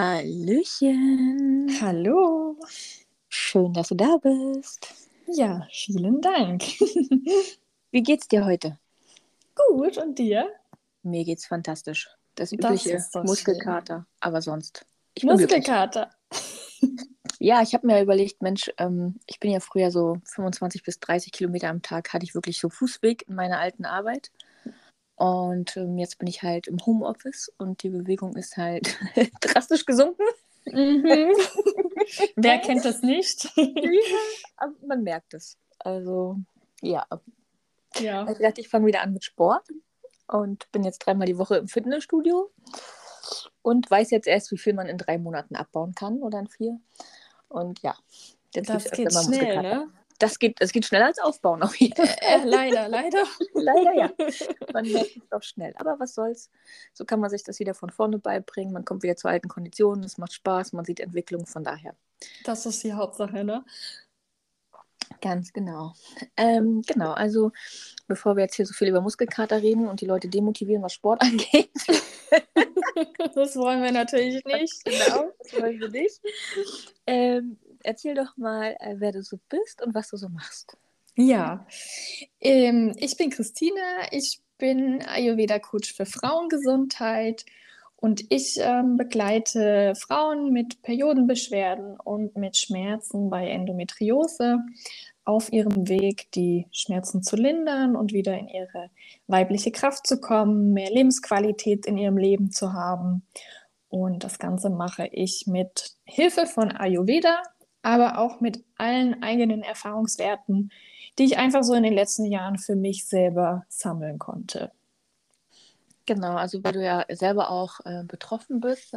Hallöchen. Hallo. Schön, dass du da bist. Ja, vielen Dank. Wie geht's dir heute? Gut, und dir? Mir geht's fantastisch. Das Das übliche ist doch Muskelkater, aber sonst. Ich. Muskelkater. Ja, ich habe mir überlegt, Mensch, ähm, ich bin ja früher so 25 bis 30 Kilometer am Tag, hatte ich wirklich so Fußweg in meiner alten Arbeit. Und ähm, jetzt bin ich halt im Homeoffice und die Bewegung ist halt drastisch gesunken. Mhm. Wer kennt das nicht? Aber man merkt es. Also, ja. ja. Ich dachte, ich fange wieder an mit Sport und bin jetzt dreimal die Woche im Fitnessstudio und weiß jetzt erst, wie viel man in drei Monaten abbauen kann oder in vier. Und ja, jetzt Das geht schnell, ne? Das geht, das geht schneller als aufbauen auf jeden Fall. Äh, leider, leider. Leider ja. Man merkt es doch schnell. Aber was soll's? So kann man sich das wieder von vorne beibringen. Man kommt wieder zu alten Konditionen. Es macht Spaß. Man sieht Entwicklung. Von daher. Das ist die Hauptsache, ne? Ganz genau. Ähm, genau, also bevor wir jetzt hier so viel über Muskelkater reden und die Leute demotivieren, was Sport angeht, Das wollen wir natürlich nicht. genau, das wollen wir nicht. Ähm, erzähl doch mal, äh, wer du so bist und was du so machst. Ja, ähm, ich bin Christine, ich bin Ayurveda-Coach für Frauengesundheit und ich ähm, begleite Frauen mit Periodenbeschwerden und mit Schmerzen bei Endometriose auf ihrem Weg, die Schmerzen zu lindern und wieder in ihre weibliche Kraft zu kommen, mehr Lebensqualität in ihrem Leben zu haben. Und das Ganze mache ich mit Hilfe von Ayurveda, aber auch mit allen eigenen Erfahrungswerten, die ich einfach so in den letzten Jahren für mich selber sammeln konnte. Genau, also weil du ja selber auch äh, betroffen bist,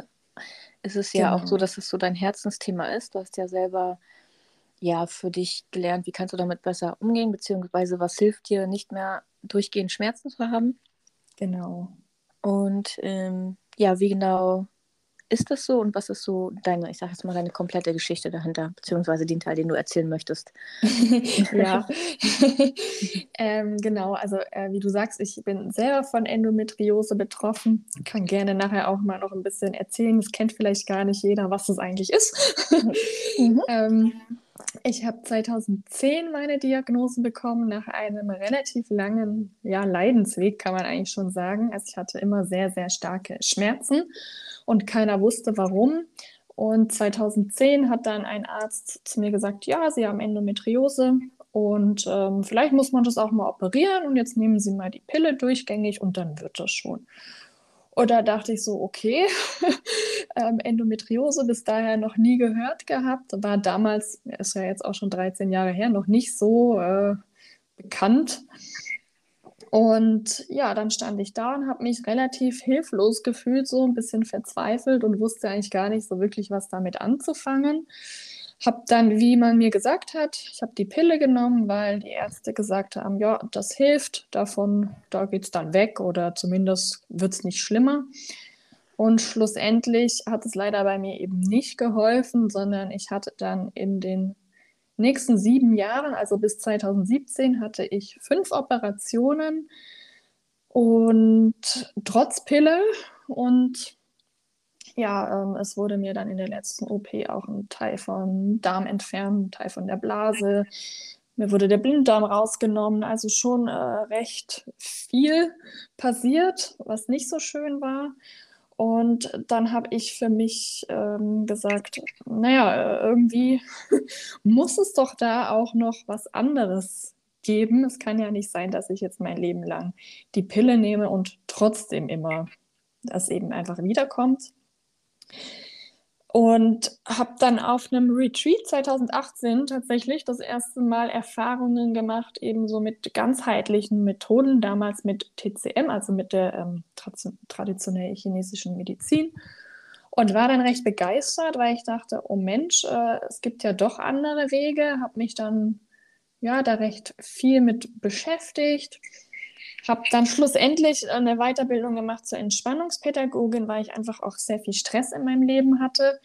ist es ja auch Genau. so, dass es so dein Herzensthema ist. Du hast ja selber ja für dich gelernt, wie kannst du damit besser umgehen, beziehungsweise was hilft dir, nicht mehr durchgehend Schmerzen zu haben. Genau. Und ähm, ja, wie genau ist das so und was ist so deine, ich sage jetzt mal, deine komplette Geschichte dahinter, beziehungsweise den Teil, den du erzählen möchtest? ja, ähm, genau. Also, äh, wie du sagst, ich bin selber von Endometriose betroffen. Kann gerne nachher auch mal noch ein bisschen erzählen. Das kennt vielleicht gar nicht jeder, was das eigentlich ist. Mhm. ähm, ich habe 2010 meine Diagnose bekommen, nach einem relativ langen ja, Leidensweg, kann man eigentlich schon sagen. Also, ich hatte immer sehr, sehr starke Schmerzen und keiner wusste warum. Und 2010 hat dann ein Arzt zu mir gesagt, ja, Sie haben Endometriose und ähm, vielleicht muss man das auch mal operieren und jetzt nehmen Sie mal die Pille durchgängig und dann wird das schon. Und da dachte ich so, okay, ähm, Endometriose bis daher noch nie gehört gehabt, war damals, ist ja jetzt auch schon 13 Jahre her, noch nicht so äh, bekannt. Und ja, dann stand ich da und habe mich relativ hilflos gefühlt, so ein bisschen verzweifelt und wusste eigentlich gar nicht so wirklich, was damit anzufangen. Habe dann, wie man mir gesagt hat, ich habe die Pille genommen, weil die Ärzte gesagt haben, ja, das hilft, davon, da geht es dann weg oder zumindest wird es nicht schlimmer. Und schlussendlich hat es leider bei mir eben nicht geholfen, sondern ich hatte dann in den nächsten sieben Jahren, also bis 2017, hatte ich fünf Operationen und trotz Pille. Und ja, ähm, es wurde mir dann in der letzten OP auch ein Teil vom Darm entfernt, ein Teil von der Blase. Mir wurde der Blinddarm rausgenommen, also schon äh, recht viel passiert, was nicht so schön war. Und dann habe ich für mich ähm, gesagt, naja, äh, irgendwie muss es doch da auch noch was anderes geben. Es kann ja nicht sein, dass ich jetzt mein Leben lang die Pille nehme und trotzdem immer das eben einfach wiederkommt. Und habe dann auf einem Retreat 2018 tatsächlich das erste Mal Erfahrungen gemacht, eben so mit ganzheitlichen Methoden, damals mit TCM, also mit der ähm, tradi- traditionellen chinesischen Medizin. Und war dann recht begeistert, weil ich dachte, oh Mensch, äh, es gibt ja doch andere Wege, habe mich dann ja da recht viel mit beschäftigt. Habe dann schlussendlich eine Weiterbildung gemacht zur Entspannungspädagogin, weil ich einfach auch sehr viel Stress in meinem Leben hatte.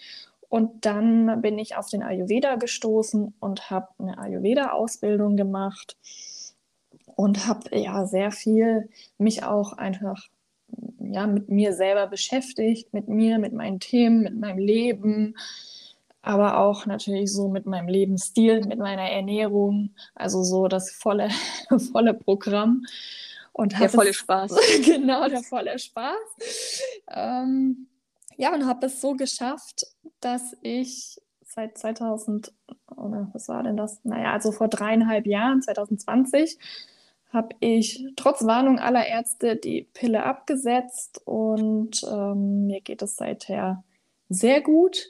Und dann bin ich auf den Ayurveda gestoßen und habe eine Ayurveda-Ausbildung gemacht und habe ja sehr viel mich auch einfach ja, mit mir selber beschäftigt, mit mir, mit meinen Themen, mit meinem Leben, aber auch natürlich so mit meinem Lebensstil, mit meiner Ernährung, also so das volle, volle Programm. Und der volle es, Spaß. genau, der volle Spaß. Ähm, ja, und habe es so geschafft, dass ich seit 2000, oder was war denn das? Naja, also vor dreieinhalb Jahren, 2020, habe ich trotz Warnung aller Ärzte die Pille abgesetzt und ähm, mir geht es seither sehr gut.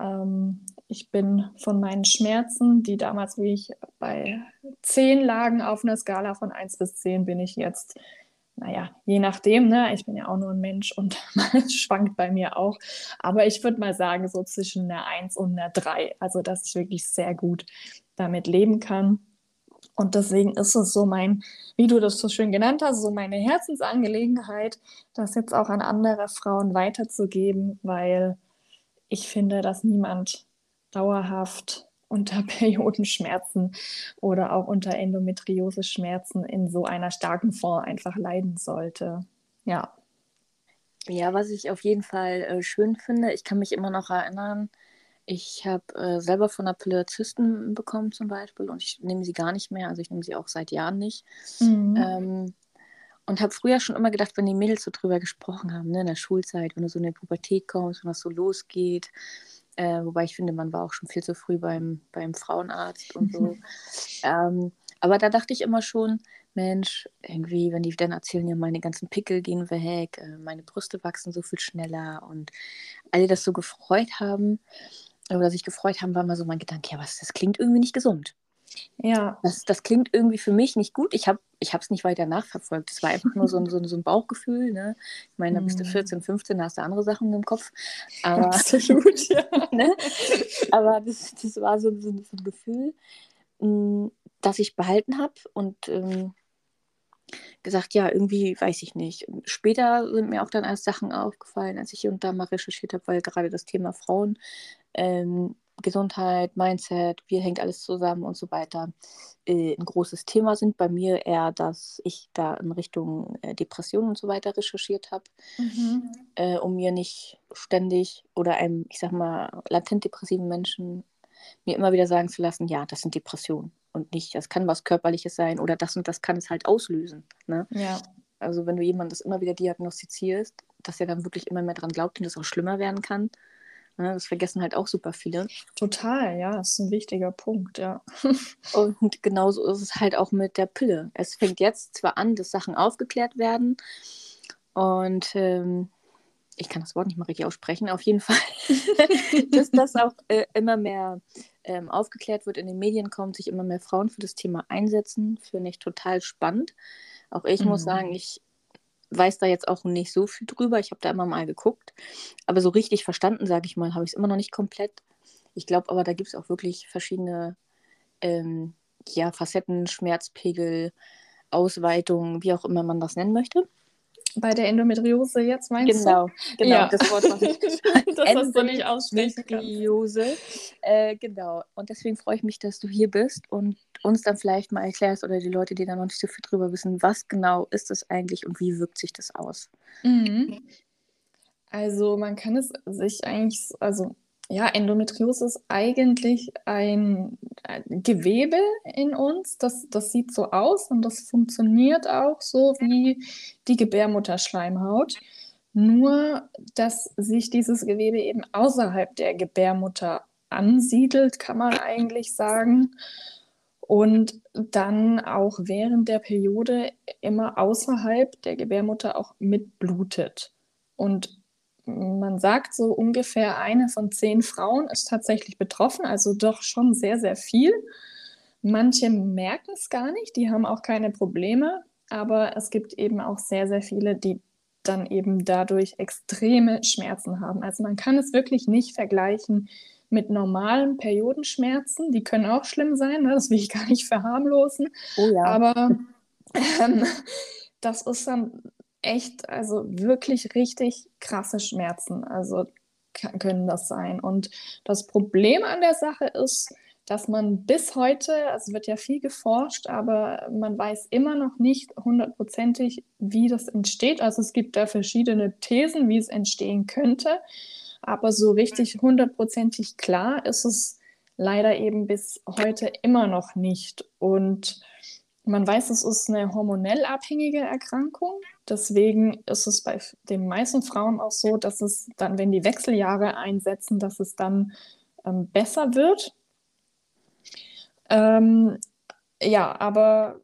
Ähm, ich bin von meinen Schmerzen, die damals wie ich bei 10 lagen auf einer Skala von 1 bis 10, bin ich jetzt, naja, je nachdem, ne? ich bin ja auch nur ein Mensch und es schwankt bei mir auch. Aber ich würde mal sagen, so zwischen einer 1 und einer 3. Also, dass ich wirklich sehr gut damit leben kann. Und deswegen ist es so mein, wie du das so schön genannt hast, so meine Herzensangelegenheit, das jetzt auch an andere Frauen weiterzugeben, weil ich finde, dass niemand dauerhaft unter Periodenschmerzen oder auch unter Endometriose-Schmerzen in so einer starken Form einfach leiden sollte. Ja. Ja, was ich auf jeden Fall äh, schön finde, ich kann mich immer noch erinnern, ich habe äh, selber von der Pille Zysten bekommen zum Beispiel und ich nehme sie gar nicht mehr, also ich nehme sie auch seit Jahren nicht. Mhm. Ähm, und habe früher schon immer gedacht, wenn die Mädels so drüber gesprochen haben, ne, in der Schulzeit, wenn du so in die Pubertät kommst, wenn das so losgeht, äh, wobei ich finde, man war auch schon viel zu früh beim, beim Frauenarzt und so. ähm, aber da dachte ich immer schon, Mensch, irgendwie, wenn die dann erzählen, ja, meine ganzen Pickel gehen weg, äh, meine Brüste wachsen so viel schneller und alle das so gefreut haben oder sich gefreut haben, war mal so mein Gedanke, ja, was, das klingt irgendwie nicht gesund. Ja. Das, das klingt irgendwie für mich nicht gut. Ich habe es nicht weiter nachverfolgt. Es war einfach nur so ein, so ein, so ein Bauchgefühl. Ne? Ich meine, da bist du 14, mhm. 15, da hast du andere Sachen im Kopf. Aber, Absolut, ja. ne? Aber das, das war so, so, so ein Gefühl, mm, das ich behalten habe und ähm, gesagt, ja, irgendwie weiß ich nicht. Später sind mir auch dann erst Sachen aufgefallen, als ich hier und da mal recherchiert habe, weil gerade das Thema Frauen ähm, Gesundheit, Mindset, wie hängt alles zusammen und so weiter äh, ein großes Thema sind. Bei mir eher, dass ich da in Richtung äh, Depression und so weiter recherchiert habe, mhm. äh, um mir nicht ständig oder einem, ich sag mal, latent depressiven Menschen mir immer wieder sagen zu lassen, ja, das sind Depressionen und nicht, das kann was Körperliches sein oder das und das kann es halt auslösen. Ne? Ja. Also wenn du jemandem das immer wieder diagnostizierst, dass er dann wirklich immer mehr dran glaubt und das auch schlimmer werden kann, das vergessen halt auch super viele. Total, ja, das ist ein wichtiger Punkt, ja. Und genauso ist es halt auch mit der Pille. Es fängt jetzt zwar an, dass Sachen aufgeklärt werden und ähm, ich kann das Wort nicht mal richtig aussprechen, auf jeden Fall, dass das auch äh, immer mehr ähm, aufgeklärt wird, in den Medien kommt, sich immer mehr Frauen für das Thema einsetzen, finde ich total spannend. Auch ich mhm. muss sagen, ich weiß da jetzt auch nicht so viel drüber. Ich habe da immer mal geguckt. Aber so richtig verstanden, sage ich mal, habe ich es immer noch nicht komplett. Ich glaube aber, da gibt es auch wirklich verschiedene ähm, ja, Facetten, Schmerzpegel, Ausweitungen, wie auch immer man das nennen möchte. Bei der Endometriose jetzt meinst genau, du? Genau, ja. das Wort, was ich das hast du nicht aussprechen Endometriose. Äh, genau. Und deswegen freue ich mich, dass du hier bist und uns dann vielleicht mal erklärst oder die Leute, die da noch nicht so viel drüber wissen, was genau ist das eigentlich und wie wirkt sich das aus? Mhm. Also man kann es sich eigentlich, also ja, Endometriose ist eigentlich ein, Gewebe in uns. Das, das sieht so aus und das funktioniert auch so wie die Gebärmutterschleimhaut. Nur, dass sich dieses Gewebe eben außerhalb der Gebärmutter ansiedelt, kann man eigentlich sagen. Und dann auch während der Periode immer außerhalb der Gebärmutter auch mitblutet. Und man sagt so ungefähr eine von zehn Frauen ist tatsächlich betroffen, also doch schon sehr, sehr viel. Manche merken es gar nicht, die haben auch keine Probleme, aber es gibt eben auch sehr, sehr viele, die dann eben dadurch extreme Schmerzen haben. Also man kann es wirklich nicht vergleichen mit normalen Periodenschmerzen. Die können auch schlimm sein, ne? das will ich gar nicht verharmlosen. Oh ja. Aber ähm, das ist dann echt, also wirklich richtig krasse Schmerzen. Also können das sein. Und das Problem an der Sache ist, dass man bis heute, also wird ja viel geforscht, aber man weiß immer noch nicht hundertprozentig, wie das entsteht. Also es gibt da verschiedene Thesen, wie es entstehen könnte, aber so richtig hundertprozentig klar ist es leider eben bis heute immer noch nicht. Und man weiß, es ist eine hormonell abhängige Erkrankung. Deswegen ist es bei den meisten Frauen auch so, dass es dann, wenn die Wechseljahre einsetzen, dass es dann ähm, besser wird. Ähm, ja, aber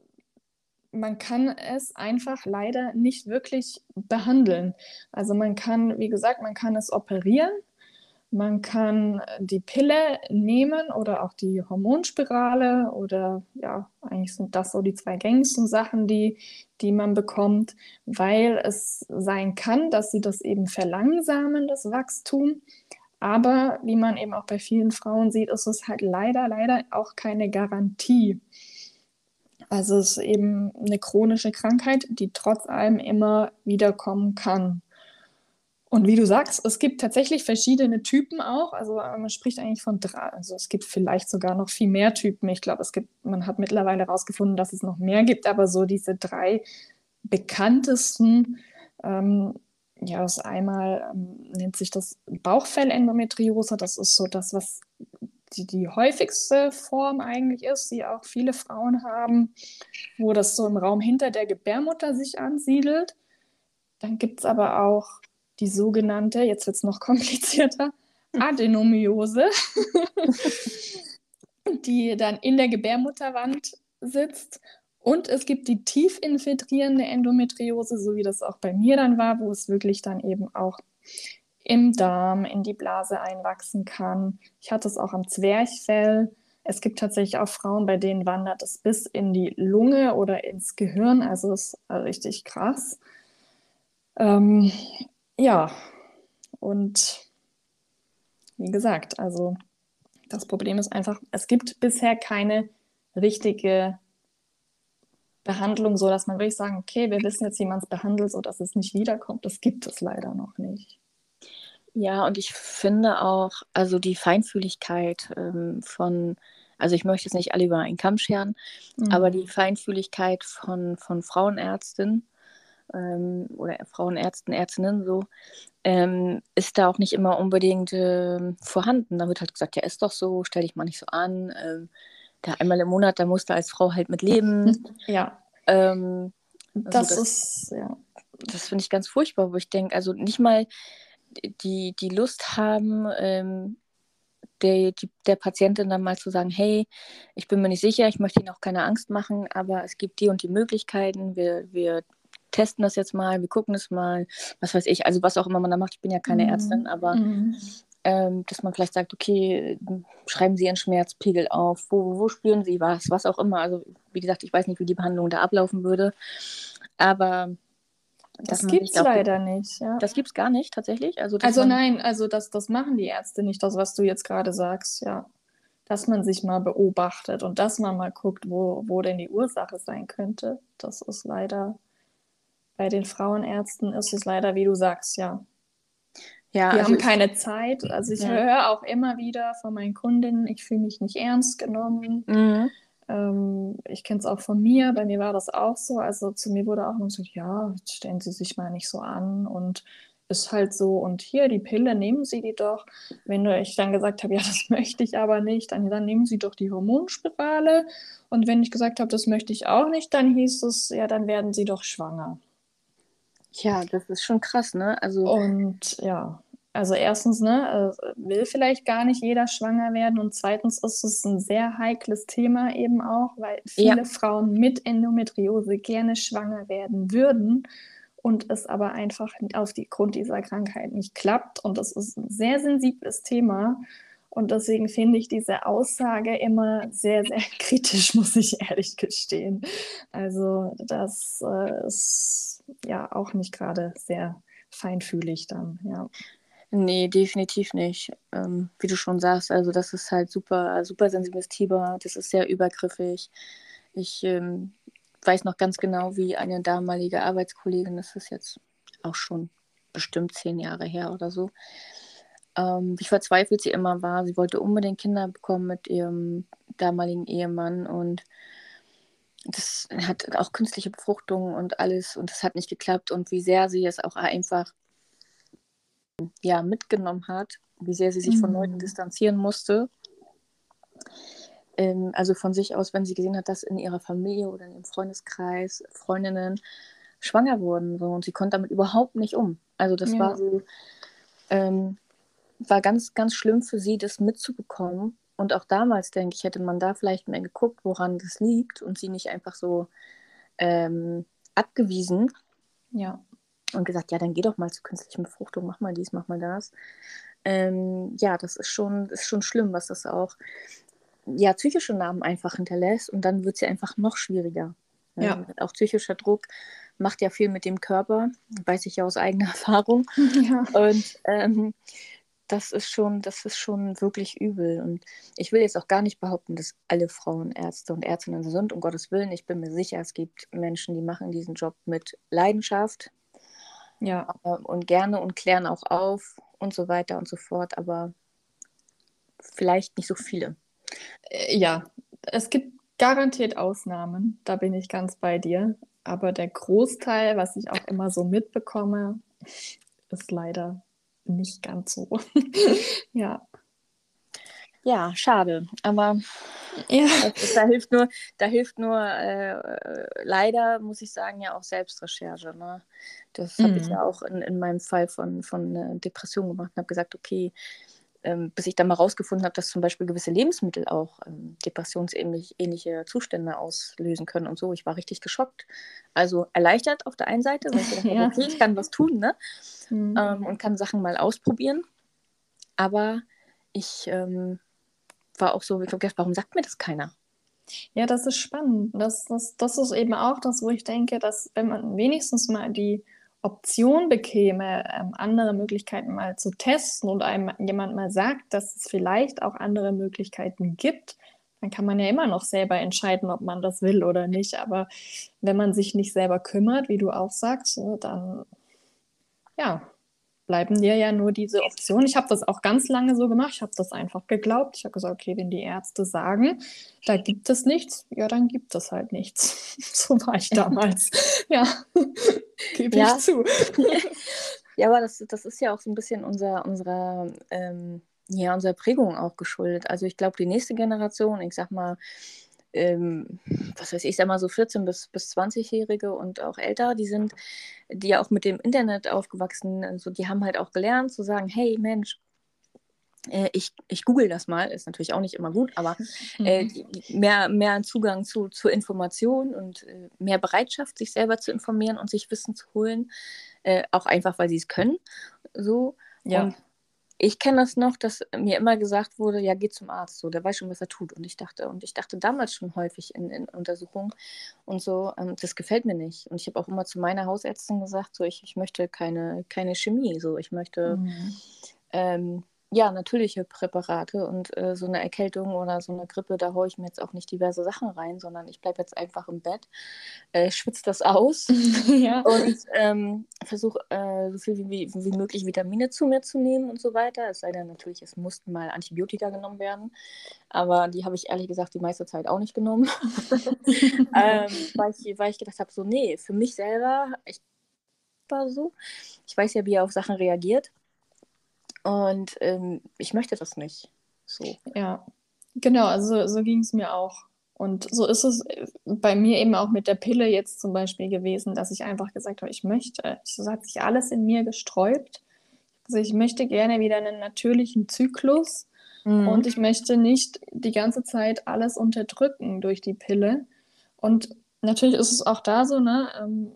man kann es einfach leider nicht wirklich behandeln. Also man kann, wie gesagt, man kann es operieren, man kann die Pille nehmen oder auch die Hormonspirale oder ja, eigentlich sind das so die zwei gängigsten Sachen, die, die man bekommt, weil es sein kann, dass sie das eben verlangsamen, das Wachstum. Aber wie man eben auch bei vielen Frauen sieht, ist es halt leider, leider auch keine Garantie. Also es ist eben eine chronische Krankheit, die trotz allem immer wiederkommen kann. Und wie du sagst, es gibt tatsächlich verschiedene Typen auch. Also man spricht eigentlich von drei, also es gibt vielleicht sogar noch viel mehr Typen. Ich glaube, es gibt, man hat mittlerweile herausgefunden, dass es noch mehr gibt, aber so diese drei bekanntesten ähm, ja, das einmal ähm, nennt sich das Bauchfellendometriose. Das ist so das, was die, die häufigste Form eigentlich ist, die auch viele Frauen haben, wo das so im Raum hinter der Gebärmutter sich ansiedelt. Dann gibt es aber auch die sogenannte, jetzt wird es noch komplizierter, Adenomiose, die dann in der Gebärmutterwand sitzt und es gibt die tief infiltrierende Endometriose, so wie das auch bei mir dann war, wo es wirklich dann eben auch im Darm, in die Blase einwachsen kann. Ich hatte es auch am Zwerchfell. Es gibt tatsächlich auch Frauen, bei denen wandert es bis in die Lunge oder ins Gehirn. Also ist richtig krass. Ähm, ja, und wie gesagt, also das Problem ist einfach, es gibt bisher keine richtige Behandlung, so dass man wirklich sagen, okay, wir wissen jetzt, wie man es behandelt, so dass es nicht wiederkommt. Das gibt es leider noch nicht. Ja, und ich finde auch, also die Feinfühligkeit ähm, von, also ich möchte jetzt nicht alle über einen Kamm scheren, mhm. aber die Feinfühligkeit von, von Frauenärztinnen ähm, oder Frauenärzten, Ärztinnen so, ähm, ist da auch nicht immer unbedingt äh, vorhanden. Da wird halt gesagt, ja, ist doch so, stell dich mal nicht so an. Ähm, da einmal im Monat, da musst du als Frau halt mit leben. Ja. Ähm, also das, das, ist, ja. Das finde ich ganz furchtbar, wo ich denke, also nicht mal die, die Lust haben, ähm, der, die, der Patientin dann mal zu sagen, hey, ich bin mir nicht sicher, ich möchte Ihnen auch keine Angst machen, aber es gibt die und die Möglichkeiten, wir, wir testen das jetzt mal, wir gucken es mal, was weiß ich, also was auch immer man da macht, ich bin ja keine mhm. Ärztin, aber mhm ähm, dass man vielleicht sagt, okay, schreiben Sie Ihren Schmerzpegel auf, wo, wo spüren Sie was, was auch immer. Also wie gesagt, ich weiß nicht, wie die Behandlung da ablaufen würde, aber das gibt es leider nicht. Ja. Das gibt es gar nicht tatsächlich. Also, also nein, also das, das machen die Ärzte nicht, das, was du jetzt gerade sagst, ja. Dass man sich mal beobachtet und dass man mal guckt, wo, wo denn die Ursache sein könnte. Das ist leider, bei den Frauenärzten ist es leider, wie du sagst, ja. Ja, die also haben keine Zeit. Also ich ja. höre auch immer wieder von meinen Kundinnen, ich fühle mich nicht ernst genommen. Mhm. Ähm, ich kenne es auch von mir, bei mir war das auch so. Also zu mir wurde auch immer gesagt, ja, stellen Sie sich mal nicht so an und ist halt so. Und hier, die Pille, nehmen Sie die doch. Wenn ich dann gesagt habe, ja, das möchte ich aber nicht, dann, dann nehmen Sie doch die Hormonspirale. Und wenn ich gesagt habe, das möchte ich auch nicht, dann hieß es, ja, dann werden Sie doch schwanger. Ja, das ist schon krass, ne? Also und ja, also erstens, ne, äh, will vielleicht gar nicht jeder schwanger werden und zweitens ist es ein sehr heikles Thema eben auch, weil viele ja. Frauen mit Endometriose gerne schwanger werden würden und es aber einfach auf die Grund dieser Krankheit nicht klappt und es ist ein sehr sensibles Thema und deswegen finde ich diese Aussage immer sehr, sehr kritisch, muss ich ehrlich gestehen. Also das äh, ist ja auch nicht gerade sehr feinfühlig dann, ja. Nee, definitiv nicht. Ähm, wie du schon sagst, also das ist halt super, super sensibles Thema, das ist sehr übergriffig. Ich ähm, weiß noch ganz genau, wie eine damalige Arbeitskollegin, das ist jetzt auch schon bestimmt zehn Jahre her oder so, ähm, wie verzweifelt sie immer war. Sie wollte unbedingt Kinder bekommen mit ihrem damaligen Ehemann und das hat auch künstliche Befruchtung und alles und das hat nicht geklappt und wie sehr sie es auch einfach ja, mitgenommen hat, wie sehr sie sich mhm. von Leuten distanzieren musste. Ähm, also von sich aus, wenn sie gesehen hat, dass in ihrer Familie oder in ihrem Freundeskreis Freundinnen schwanger wurden so, und sie konnte damit überhaupt nicht um. Also das ja. war so, ähm, war ganz, ganz schlimm für sie, das mitzubekommen und auch damals, denke ich, hätte man da vielleicht mehr geguckt, woran das liegt und sie nicht einfach so ähm, abgewiesen. Ja. Und gesagt, ja, dann geh doch mal zur künstlichen Befruchtung, mach mal dies, mach mal das. Ähm, ja, das ist schon, ist schon schlimm, was das auch ja, psychische Namen einfach hinterlässt und dann wird es ja einfach noch schwieriger. Ja. ja. Auch psychischer Druck macht ja viel mit dem Körper, weiß ich ja aus eigener Erfahrung. Ja. Und ähm, das ist schon, das ist schon wirklich übel. Und ich will jetzt auch gar nicht behaupten, dass alle Frauen Ärzte und Ärztinnen sind, um Gottes Willen. Ich bin mir sicher, es gibt Menschen, die machen diesen Job mit Leidenschaft. Ja. Ähm, und gerne und klären auch auf und so weiter und so fort, aber vielleicht nicht so viele. Äh, ja, es gibt garantiert Ausnahmen, da bin ich ganz bei dir. Aber der Großteil, was ich auch immer so mitbekomme, ist leider nicht ganz so. ja. Ja, schade. Aber ja. da hilft nur, da hilft nur äh, leider, muss ich sagen, ja auch Selbstrecherche. Ne? Das mhm. habe ich ja auch in, in meinem Fall von, von äh, Depression gemacht und habe gesagt, okay, ähm, bis ich dann mal rausgefunden habe, dass zum Beispiel gewisse Lebensmittel auch ähm, depressionsähnliche Zustände auslösen können und so. Ich war richtig geschockt. Also erleichtert auf der einen Seite, weil ich dachte, ja. okay, ich kann was tun, ne? Mhm. Ähm, und kann Sachen mal ausprobieren. Aber ich ähm, war auch so, ich glaube, warum sagt mir das keiner? Ja, das ist spannend. Das, das, das ist eben auch das, wo ich denke, dass wenn man wenigstens mal die Option bekäme, ähm, andere Möglichkeiten mal zu testen und einem jemand mal sagt, dass es vielleicht auch andere Möglichkeiten gibt, dann kann man ja immer noch selber entscheiden, ob man das will oder nicht. Aber wenn man sich nicht selber kümmert, wie du auch sagst, ne, dann ja, bleiben dir ja nur diese Optionen. Ich habe das auch ganz lange so gemacht. Ich habe das einfach geglaubt. Ich habe gesagt, okay, wenn die Ärzte sagen, da gibt es nichts, ja, dann gibt es halt nichts. so war ich damals. ja, gebe ja. ich zu. ja, aber das, das ist ja auch so ein bisschen unser, unserer, ähm, ja, unserer Prägung auch geschuldet. Also ich glaube, die nächste Generation, ich sag mal, ähm, was weiß ich, ich sag mal so 14- bis, bis 20-Jährige und auch älter, die sind, die ja auch mit dem Internet aufgewachsen, also die haben halt auch gelernt zu sagen, hey Mensch, äh, ich, ich google das mal, ist natürlich auch nicht immer gut, aber äh, mhm. mehr, mehr Zugang zu, zur Information und äh, mehr Bereitschaft, sich selber zu informieren und sich Wissen zu holen, äh, auch einfach, weil sie es können. So. Ja. Und ich kenne das noch, dass mir immer gesagt wurde, ja, geh zum Arzt, so, der weiß schon, was er tut. Und ich dachte, und ich dachte damals schon häufig in, in Untersuchungen und so, ähm, das gefällt mir nicht. Und ich habe auch immer zu meiner Hausärztin gesagt, so, ich, ich möchte keine, keine Chemie, so, ich möchte mhm. ähm, ja, natürliche Präparate und äh, so eine Erkältung oder so eine Grippe, da haue ich mir jetzt auch nicht diverse Sachen rein, sondern ich bleibe jetzt einfach im Bett, äh, schwitze das aus ja. und ähm, versuche äh, so viel wie, wie möglich Vitamine zu mir zu nehmen und so weiter. Es sei denn natürlich, es mussten mal Antibiotika genommen werden, aber die habe ich ehrlich gesagt die meiste Zeit auch nicht genommen, ähm, weil, ich, weil ich gedacht habe, so nee, für mich selber, ich war so, ich weiß ja, wie er auf Sachen reagiert. Und ähm, ich möchte das nicht. So. Ja, genau, also so ging es mir auch. Und so ist es äh, bei mir eben auch mit der Pille jetzt zum Beispiel gewesen, dass ich einfach gesagt habe, ich möchte, es hat sich alles in mir gesträubt. Also ich möchte gerne wieder einen natürlichen Zyklus mhm. und ich möchte nicht die ganze Zeit alles unterdrücken durch die Pille. Und natürlich ist es auch da so, ne, ähm,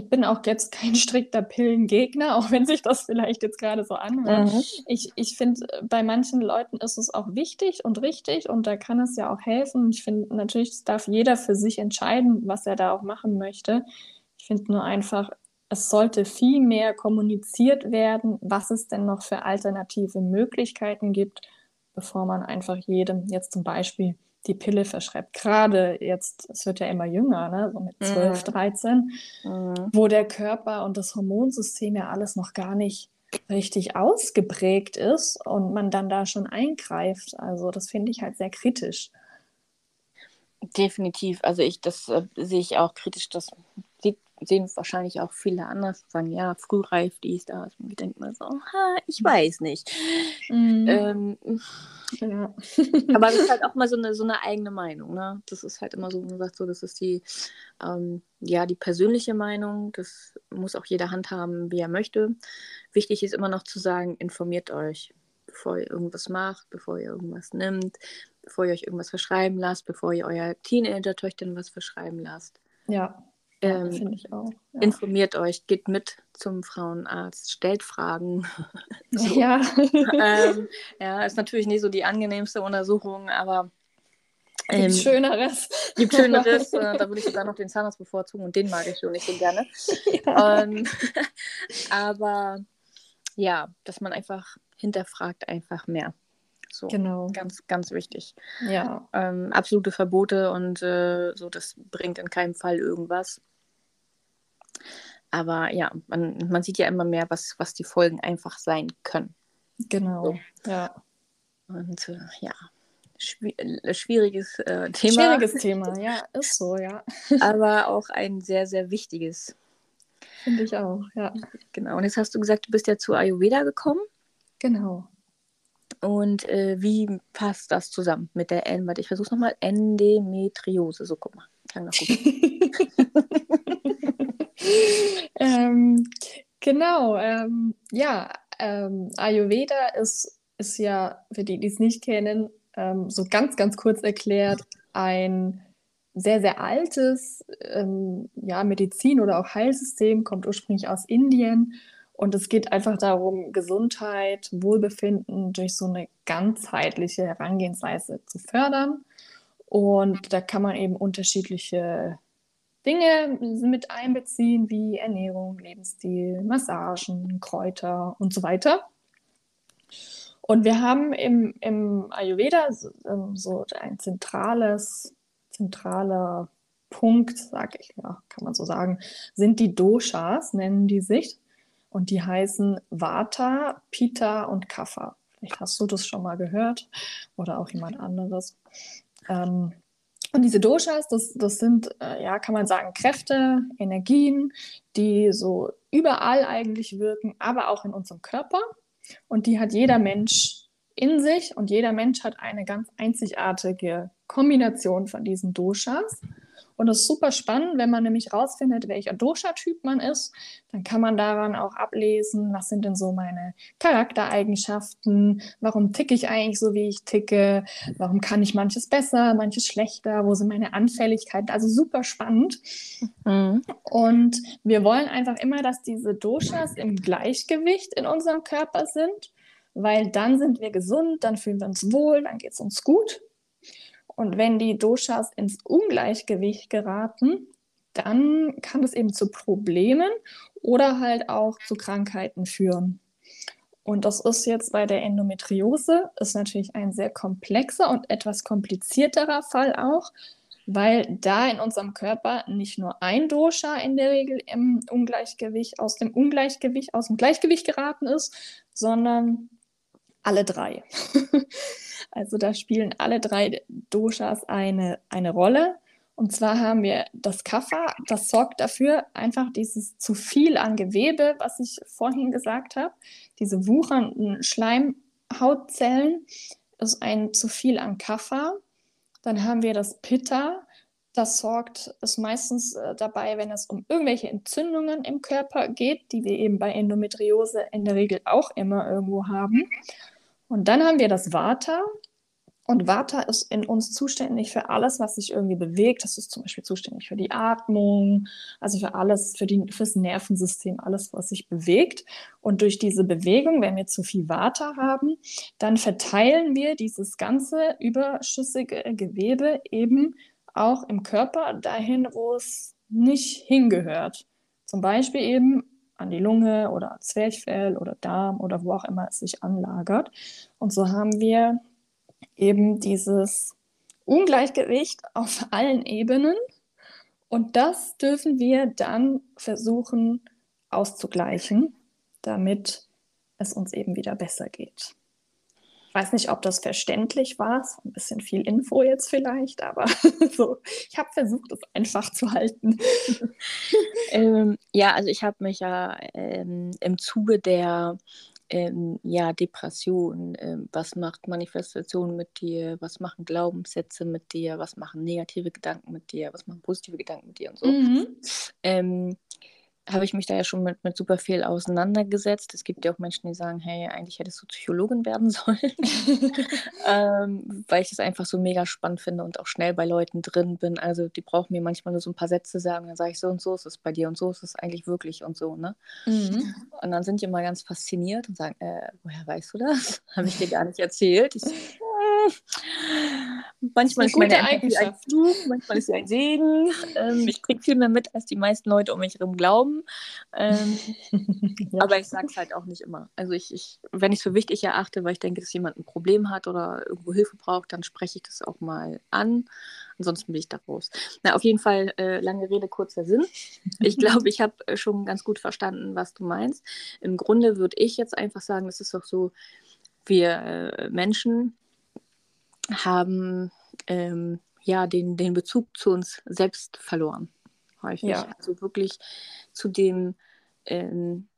ich bin auch jetzt kein strikter Pillengegner, auch wenn sich das vielleicht jetzt gerade so anhört. Mhm. Ich, ich finde, bei manchen Leuten ist es auch wichtig und richtig und da kann es ja auch helfen. Ich finde, natürlich darf jeder für sich entscheiden, was er da auch machen möchte. Ich finde nur einfach, es sollte viel mehr kommuniziert werden, was es denn noch für alternative Möglichkeiten gibt, bevor man einfach jedem jetzt zum Beispiel die Pille verschreibt. Gerade jetzt, es wird ja immer jünger, ne? so mit 12, mhm. 13, mhm. wo der Körper und das Hormonsystem ja alles noch gar nicht richtig ausgeprägt ist und man dann da schon eingreift. Also das finde ich halt sehr kritisch. Definitiv. Also ich, das äh, sehe ich auch kritisch. Das sieht, sehen wahrscheinlich auch viele anders. Sagen, ja, frühreif, dies, das. Und ich denke mal so, ha, ich weiß nicht. Mhm. Ähm, ja. aber es ist halt auch mal so eine, so eine eigene Meinung. Ne? Das ist halt immer so, man sagt so, das ist die, ähm, ja, die persönliche Meinung. Das muss auch jeder handhaben, wie er möchte. Wichtig ist immer noch zu sagen, informiert euch, bevor ihr irgendwas macht, bevor ihr irgendwas nimmt bevor ihr euch irgendwas verschreiben lasst, bevor ihr euer Teenager-Töchtern was verschreiben lasst. Ja, ähm, finde ich auch. Ja. Informiert euch, geht mit zum Frauenarzt, stellt Fragen. so. Ja. ähm, ja, ist natürlich nicht so die angenehmste Untersuchung, aber ähm, gibt Schöneres. Gibt Schöneres. äh, da würde ich sogar noch den Zahnarzt bevorzugen und den mag ich schon nicht so gerne. Ja. Ähm, aber ja, dass man einfach hinterfragt einfach mehr. So, genau. Ganz, ganz wichtig. Ja. Ähm, absolute Verbote und äh, so, das bringt in keinem Fall irgendwas. Aber ja, man, man sieht ja immer mehr, was, was die Folgen einfach sein können. Genau. So. Ja. Und äh, ja, äh, schwieriges äh, Thema. Schwieriges Thema, ja, ist so, ja. Aber auch ein sehr, sehr wichtiges. Finde ich auch, ja. Genau. Und jetzt hast du gesagt, du bist ja zu Ayurveda gekommen. Genau. Und äh, wie passt das zusammen mit der N? Warte, ich versuche nochmal. Endometriose. So, guck mal. Klang noch gut. ähm, genau. Ähm, ja, ähm, Ayurveda ist, ist ja, für die, die es nicht kennen, ähm, so ganz, ganz kurz erklärt, ein sehr, sehr altes ähm, ja, Medizin- oder auch Heilsystem, kommt ursprünglich aus Indien und es geht einfach darum, Gesundheit, Wohlbefinden durch so eine ganzheitliche Herangehensweise zu fördern. Und da kann man eben unterschiedliche Dinge mit einbeziehen, wie Ernährung, Lebensstil, Massagen, Kräuter und so weiter. Und wir haben im, im Ayurveda so, ähm, so ein zentrales, zentraler Punkt, sage ich, ja, kann man so sagen, sind die Doshas, nennen die sich. Und die heißen Vata, Pitta und Kapha. Vielleicht hast du das schon mal gehört oder auch jemand anderes. Ähm, und diese Doshas, das, das sind, äh, ja, kann man sagen, Kräfte, Energien, die so überall eigentlich wirken, aber auch in unserem Körper. Und die hat jeder Mensch in sich und jeder Mensch hat eine ganz einzigartige Kombination von diesen Doshas. Und das ist super spannend, wenn man nämlich rausfindet, welcher Dosha-Typ man ist, dann kann man daran auch ablesen, was sind denn so meine Charaktereigenschaften, warum ticke ich eigentlich so, wie ich ticke, warum kann ich manches besser, manches schlechter, wo sind meine Anfälligkeiten. Also super spannend. Mhm. Und wir wollen einfach immer, dass diese Doshas im Gleichgewicht in unserem Körper sind, weil dann sind wir gesund, dann fühlen wir uns wohl, dann geht es uns gut. Und wenn die Doshas ins Ungleichgewicht geraten, dann kann es eben zu Problemen oder halt auch zu Krankheiten führen. Und das ist jetzt bei der Endometriose, ist natürlich ein sehr komplexer und etwas komplizierterer Fall auch, weil da in unserem Körper nicht nur ein Dosha in der Regel im Ungleichgewicht, aus dem Ungleichgewicht, aus dem Gleichgewicht geraten ist, sondern alle drei. Also da spielen alle drei Doshas eine, eine Rolle. Und zwar haben wir das Kapha, das sorgt dafür, einfach dieses zu viel an Gewebe, was ich vorhin gesagt habe, diese wuchernden Schleimhautzellen, ist ein zu viel an Kapha. Dann haben wir das Pitta, das sorgt, ist meistens äh, dabei, wenn es um irgendwelche Entzündungen im Körper geht, die wir eben bei Endometriose in der Regel auch immer irgendwo haben. Und dann haben wir das Vata. Und Vata ist in uns zuständig für alles, was sich irgendwie bewegt. Das ist zum Beispiel zuständig für die Atmung, also für alles, für die, fürs Nervensystem, alles, was sich bewegt. Und durch diese Bewegung, wenn wir zu viel Vata haben, dann verteilen wir dieses ganze überschüssige Gewebe eben auch im Körper dahin, wo es nicht hingehört. Zum Beispiel eben an die Lunge oder Zwerchfell oder Darm oder wo auch immer es sich anlagert. Und so haben wir eben dieses Ungleichgewicht auf allen Ebenen. Und das dürfen wir dann versuchen auszugleichen, damit es uns eben wieder besser geht. Ich weiß nicht, ob das verständlich war. Es war ein bisschen viel Info jetzt vielleicht, aber so, ich habe versucht, es einfach zu halten. ähm, ja, also ich habe mich ja ähm, im Zuge der ähm, ja, Depression, ähm, was macht Manifestation mit dir, was machen Glaubenssätze mit dir, was machen negative Gedanken mit dir, was machen positive Gedanken mit dir und so. Mhm. Ähm, habe ich mich da ja schon mit, mit super viel auseinandergesetzt. Es gibt ja auch Menschen, die sagen, hey, eigentlich hättest du Psychologin werden sollen, ähm, weil ich das einfach so mega spannend finde und auch schnell bei Leuten drin bin. Also die brauchen mir manchmal nur so ein paar Sätze sagen, dann sage ich so und so ist es bei dir und so ist es eigentlich wirklich und so, ne? Mhm. Und dann sind die immer ganz fasziniert und sagen, äh, woher weißt du das? habe ich dir gar nicht erzählt. Ich so, Manchmal ist, ist meine Empathie ein Fluch, manchmal ist sie ein Segen. Ähm, ich kriege viel mehr mit, als die meisten Leute um mich herum glauben. Ähm, ja. Aber ich sage es halt auch nicht immer. Also ich, ich wenn ich es für wichtig erachte, weil ich denke, dass jemand ein Problem hat oder irgendwo Hilfe braucht, dann spreche ich das auch mal an. Ansonsten bin ich da raus. Na, auf jeden Fall, äh, lange Rede, kurzer Sinn. Ich glaube, ich habe äh, schon ganz gut verstanden, was du meinst. Im Grunde würde ich jetzt einfach sagen, das ist doch so, wir äh, Menschen haben ähm, ja den, den Bezug zu uns selbst verloren. Häufig. Ja. Also wirklich zu dem ähm,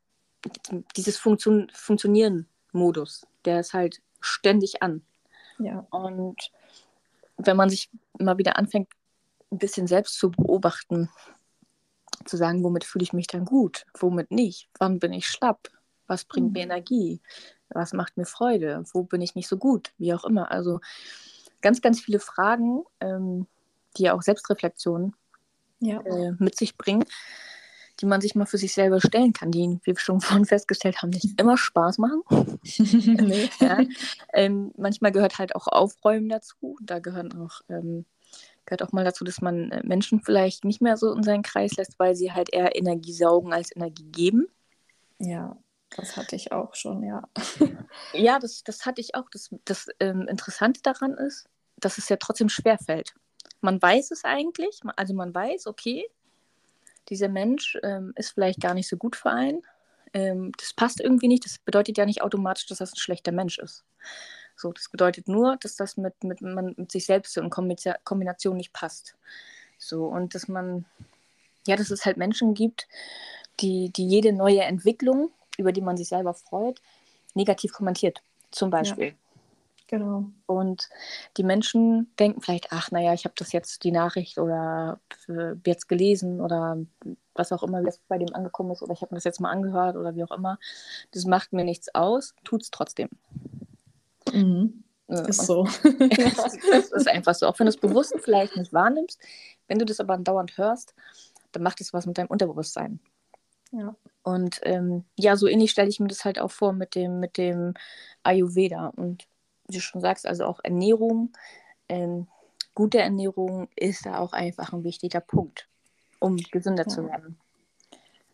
dieses Funktion Funktionieren-Modus, der ist halt ständig an. Ja. Und wenn man sich immer wieder anfängt, ein bisschen selbst zu beobachten, zu sagen, womit fühle ich mich dann gut, womit nicht, wann bin ich schlapp, was bringt mhm. mir Energie, was macht mir Freude, wo bin ich nicht so gut, wie auch immer. Also ganz, ganz viele Fragen, ähm, die ja auch Selbstreflexion ja. äh, mit sich bringen, die man sich mal für sich selber stellen kann, die, wie wir schon vorhin festgestellt haben, nicht immer Spaß machen. nee. ja. ähm, manchmal gehört halt auch Aufräumen dazu. Da gehören auch, ähm, gehört auch mal dazu, dass man äh, Menschen vielleicht nicht mehr so in seinen Kreis lässt, weil sie halt eher Energie saugen als Energie geben. Ja. Das hatte ich auch schon, ja. ja, das, das hatte ich auch. Das, das ähm, Interessante daran ist, dass es ja trotzdem schwerfällt. Man weiß es eigentlich, also man weiß, okay, dieser Mensch ähm, ist vielleicht gar nicht so gut für einen. Ähm, das passt irgendwie nicht. Das bedeutet ja nicht automatisch, dass das ein schlechter Mensch ist. So, das bedeutet nur, dass das mit, mit, man, mit sich selbst in Kombination nicht passt. So, und dass man, ja, dass es halt Menschen gibt, die, die jede neue Entwicklung über die man sich selber freut, negativ kommentiert. Zum Beispiel. Ja. Genau. Und die Menschen denken vielleicht, ach naja, ich habe das jetzt die Nachricht oder jetzt gelesen oder was auch immer jetzt bei dem angekommen ist oder ich habe mir das jetzt mal angehört oder wie auch immer. Das macht mir nichts aus, tut es trotzdem. Mhm. Ist so. das ist einfach so. Auch wenn du es bewusst vielleicht nicht wahrnimmst, wenn du das aber dauernd hörst, dann macht es was mit deinem Unterbewusstsein. Ja. Und ähm, ja, so ähnlich stelle ich mir das halt auch vor mit dem, mit dem Ayurveda. Und wie du schon sagst, also auch Ernährung, ähm, gute Ernährung ist da auch einfach ein wichtiger Punkt, um gesünder ja. zu werden.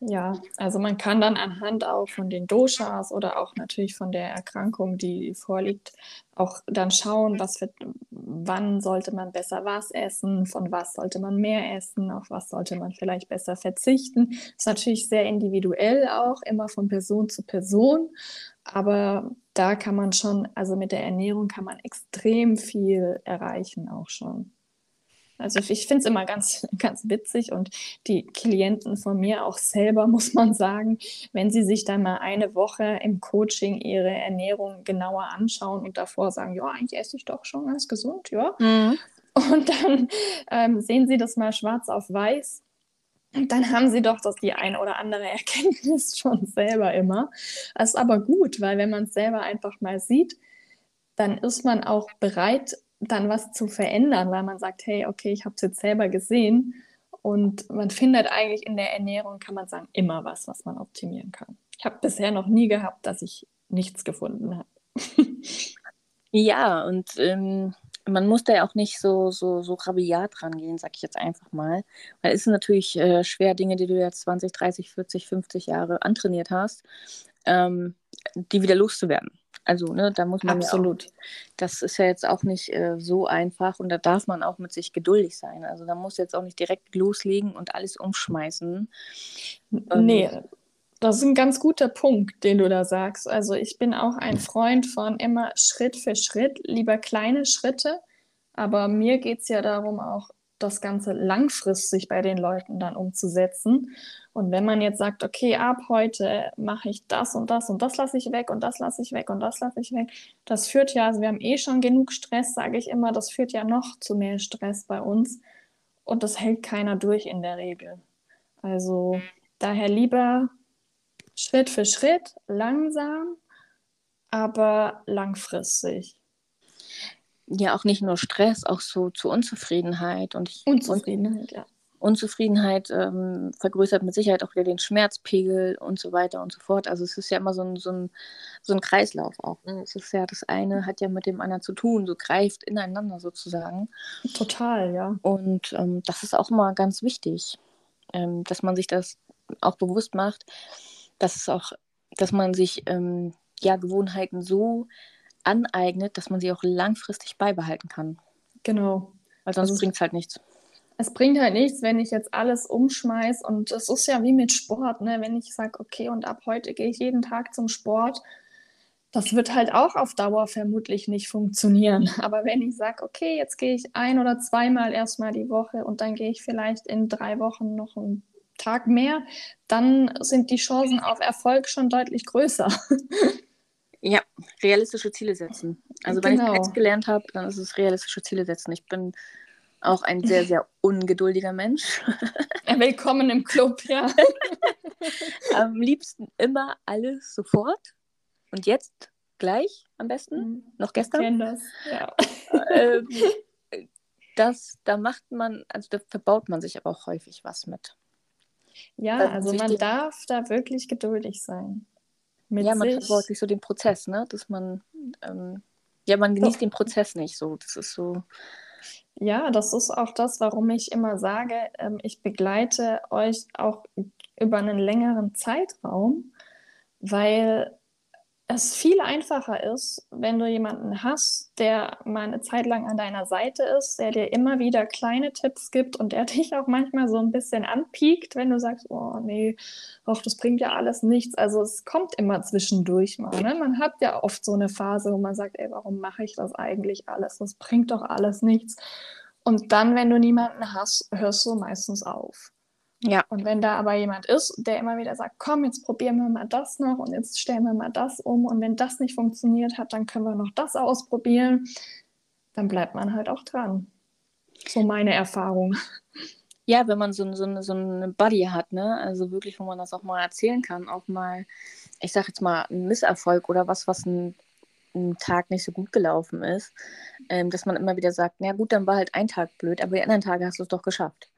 Ja, also man kann dann anhand auch von den Doshas oder auch natürlich von der Erkrankung, die vorliegt, auch dann schauen, was für, wann sollte man besser was essen, von was sollte man mehr essen, auf was sollte man vielleicht besser verzichten. Das ist natürlich sehr individuell auch, immer von Person zu Person, aber da kann man schon, also mit der Ernährung kann man extrem viel erreichen auch schon. Also ich, finde es immer ganz, ganz witzig und die Klienten von mir auch selber, muss man sagen, wenn sie sich dann mal eine Woche im Coaching ihre Ernährung genauer anschauen und davor sagen, ja, eigentlich esse ich doch schon ganz gesund, ja. Mhm. Und dann ähm, sehen sie das mal schwarz auf weiß und dann haben sie doch das die eine oder andere Erkenntnis schon selber immer. Das ist aber gut, weil wenn man es selber einfach mal sieht, dann ist man auch bereit, dann was zu verändern, weil man sagt, hey, okay, ich habe es jetzt selber gesehen und man findet eigentlich in der Ernährung, kann man sagen, immer was, was man optimieren kann. Ich habe bisher noch nie gehabt, dass ich nichts gefunden habe. ja, und ähm, man muss da ja auch nicht so, so, so rabiat rangehen, sag ich jetzt einfach mal. Weil es ist natürlich äh, schwer, Dinge, die du jetzt 20, 30, 40, 50 Jahre antrainiert hast, ähm, die wieder loszuwerden. Also, ne, da muss man Absolut. Ja auch, das ist ja jetzt auch nicht äh, so einfach und da darf man auch mit sich geduldig sein. Also, da muss jetzt auch nicht direkt loslegen und alles umschmeißen. Ähm, nee, das ist ein ganz guter Punkt, den du da sagst. Also ich bin auch ein Freund von immer Schritt für Schritt, lieber kleine Schritte. Aber mir geht es ja darum, auch das Ganze langfristig bei den Leuten dann umzusetzen. Und wenn man jetzt sagt, okay, ab heute mache ich das und das und das lasse ich weg und das lasse ich weg und das lasse ich weg, das führt ja, also wir haben eh schon genug Stress, sage ich immer, das führt ja noch zu mehr Stress bei uns. Und das hält keiner durch in der Regel. Also daher lieber Schritt für Schritt, langsam, aber langfristig. Ja, auch nicht nur Stress, auch so zu Unzufriedenheit. Und ich, Unzufriedenheit, ja. Unzufriedenheit ähm, vergrößert mit Sicherheit auch wieder den Schmerzpegel und so weiter und so fort. Also es ist ja immer so ein, so ein, so ein Kreislauf auch. Ne? Es ist ja das eine hat ja mit dem anderen zu tun, so greift ineinander sozusagen. Total, ja. Und ähm, das ist auch mal ganz wichtig, ähm, dass man sich das auch bewusst macht, dass es auch, dass man sich ähm, ja Gewohnheiten so aneignet, dass man sie auch langfristig beibehalten kann. Genau. Weil sonst also, bringt es halt nichts. Es bringt halt nichts, wenn ich jetzt alles umschmeiß. Und es ist ja wie mit Sport, ne? wenn ich sage, okay, und ab heute gehe ich jeden Tag zum Sport. Das wird halt auch auf Dauer vermutlich nicht funktionieren. Aber wenn ich sage, okay, jetzt gehe ich ein oder zweimal erstmal die Woche und dann gehe ich vielleicht in drei Wochen noch ein Tag mehr, dann sind die Chancen auf Erfolg schon deutlich größer. Ja, realistische Ziele setzen. Also wenn genau. ich eins gelernt habe, dann ist es realistische Ziele setzen. Ich bin auch ein sehr, sehr ungeduldiger Mensch. Willkommen im Club, ja. am liebsten immer alles sofort. Und jetzt gleich am besten. Mhm. Noch gestern. Das, ja. Ähm, das, da macht man, also da verbaut man sich aber auch häufig was mit. Ja, also man darf da wirklich geduldig sein. Ja, man sich. sich so den Prozess, ne? Dass man, ähm, ja, man genießt Doch. den Prozess nicht so. Das ist so. Ja, das ist auch das, warum ich immer sage, ähm, ich begleite euch auch über einen längeren Zeitraum, weil es viel einfacher ist, wenn du jemanden hast, der mal eine Zeit lang an deiner Seite ist, der dir immer wieder kleine Tipps gibt und der dich auch manchmal so ein bisschen anpiekt, wenn du sagst, oh nee, ach, das bringt ja alles nichts. Also es kommt immer zwischendurch mal. Ne? Man hat ja oft so eine Phase, wo man sagt, ey, warum mache ich das eigentlich alles? Das bringt doch alles nichts. Und dann, wenn du niemanden hast, hörst du meistens auf. Ja. Und wenn da aber jemand ist, der immer wieder sagt, komm, jetzt probieren wir mal das noch und jetzt stellen wir mal das um und wenn das nicht funktioniert hat, dann können wir noch das ausprobieren, dann bleibt man halt auch dran. So meine Erfahrung. Ja, wenn man so, so, so eine Buddy hat, ne? Also wirklich, wo man das auch mal erzählen kann, auch mal, ich sag jetzt mal, ein Misserfolg oder was, was ein, ein Tag nicht so gut gelaufen ist, ähm, dass man immer wieder sagt, na gut, dann war halt ein Tag blöd, aber die anderen Tage hast du es doch geschafft.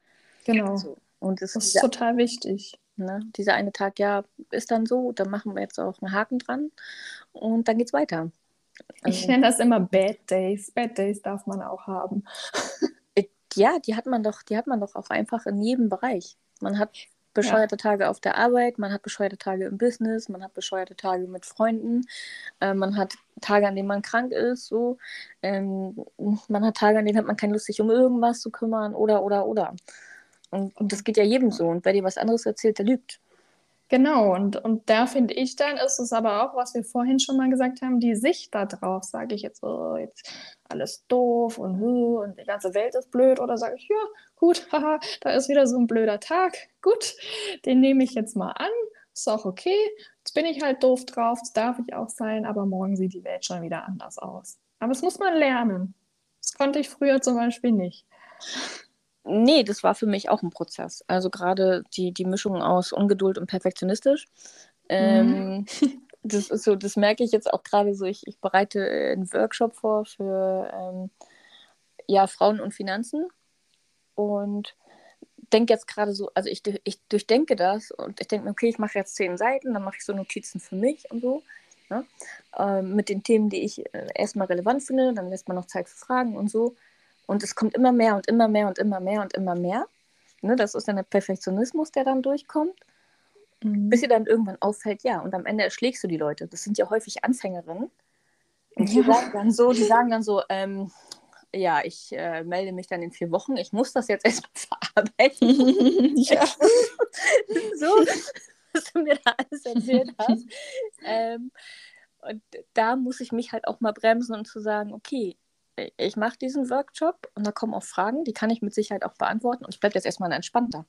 Genau. So. Und das, das ist total wichtig. Ne? Dieser eine Tag, ja, ist dann so, dann machen wir jetzt auch einen Haken dran und dann geht's weiter. Also, ich nenne das immer Bad Days. Bad Days darf man auch haben. Äh, ja, die hat man doch, die hat man doch auch einfach in jedem Bereich. Man hat bescheuerte ja. Tage auf der Arbeit, man hat bescheuerte Tage im Business, man hat bescheuerte Tage mit Freunden, äh, man hat Tage, an denen man krank ist, so. Ähm, man hat Tage, an denen hat man keine Lust, sich um irgendwas zu kümmern oder, oder, oder. Und, und das geht ja jedem so. Und wer dir was anderes erzählt, der lügt. Genau, und, und da finde ich dann, ist es aber auch, was wir vorhin schon mal gesagt haben, die Sicht da drauf. Sage ich jetzt, oh, jetzt alles doof und, und die ganze Welt ist blöd oder sage ich, ja, gut, haha, da ist wieder so ein blöder Tag. Gut, den nehme ich jetzt mal an. Ist auch okay. Jetzt bin ich halt doof drauf, das darf ich auch sein, aber morgen sieht die Welt schon wieder anders aus. Aber es muss man lernen. Das konnte ich früher zum Beispiel nicht. Nee, das war für mich auch ein Prozess. Also gerade die, die Mischung aus Ungeduld und perfektionistisch. Ähm, mhm. das ist so, das merke ich jetzt auch gerade so. Ich, ich bereite einen Workshop vor für ähm, ja, Frauen und Finanzen und denke jetzt gerade so, also ich, ich durchdenke das und ich denke mir, okay, ich mache jetzt zehn Seiten, dann mache ich so Notizen für mich und so. Ne? Ähm, mit den Themen, die ich äh, erstmal relevant finde, dann lässt man noch Zeit für Fragen und so. Und es kommt immer mehr und immer mehr und immer mehr und immer mehr. Ne, das ist dann der Perfektionismus, der dann durchkommt. Mhm. Bis dir dann irgendwann auffällt, ja, und am Ende erschlägst du die Leute. Das sind ja häufig Anfängerinnen. Und die ja. sagen dann so, die sagen dann so, ähm, ja, ich äh, melde mich dann in vier Wochen. Ich muss das jetzt erstmal verarbeiten. ja. so. was du mir da alles erzählt hast. ähm, und da muss ich mich halt auch mal bremsen und zu sagen, okay, ich mache diesen Workshop und da kommen auch Fragen, die kann ich mit Sicherheit auch beantworten und ich bleibe jetzt erstmal entspannter.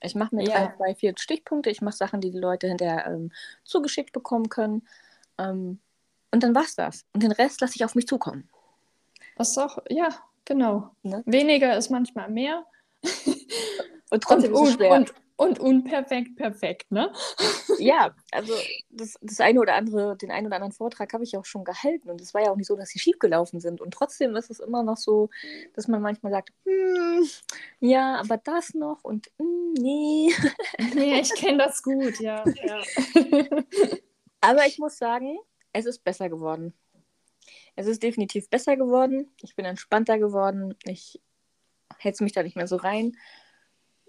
Ich mache mir ja. drei, zwei, vier Stichpunkte, ich mache Sachen, die die Leute hinterher ähm, zugeschickt bekommen können. Ähm, und dann war's das. Und den Rest lasse ich auf mich zukommen. Das ist auch, ja, genau. Ne? Weniger ist manchmal mehr. Und trotzdem und, ist es schwer. Und, und unperfekt perfekt, ne? Ja, also das, das eine oder andere, den einen oder anderen Vortrag habe ich auch schon gehalten und es war ja auch nicht so, dass sie schiefgelaufen sind. Und trotzdem ist es immer noch so, dass man manchmal sagt, hm, ja, aber das noch und hm, nee. Nee, ich kenne das gut, ja. ja. aber ich muss sagen, es ist besser geworden. Es ist definitiv besser geworden. Ich bin entspannter geworden. Ich hetze mich da nicht mehr so rein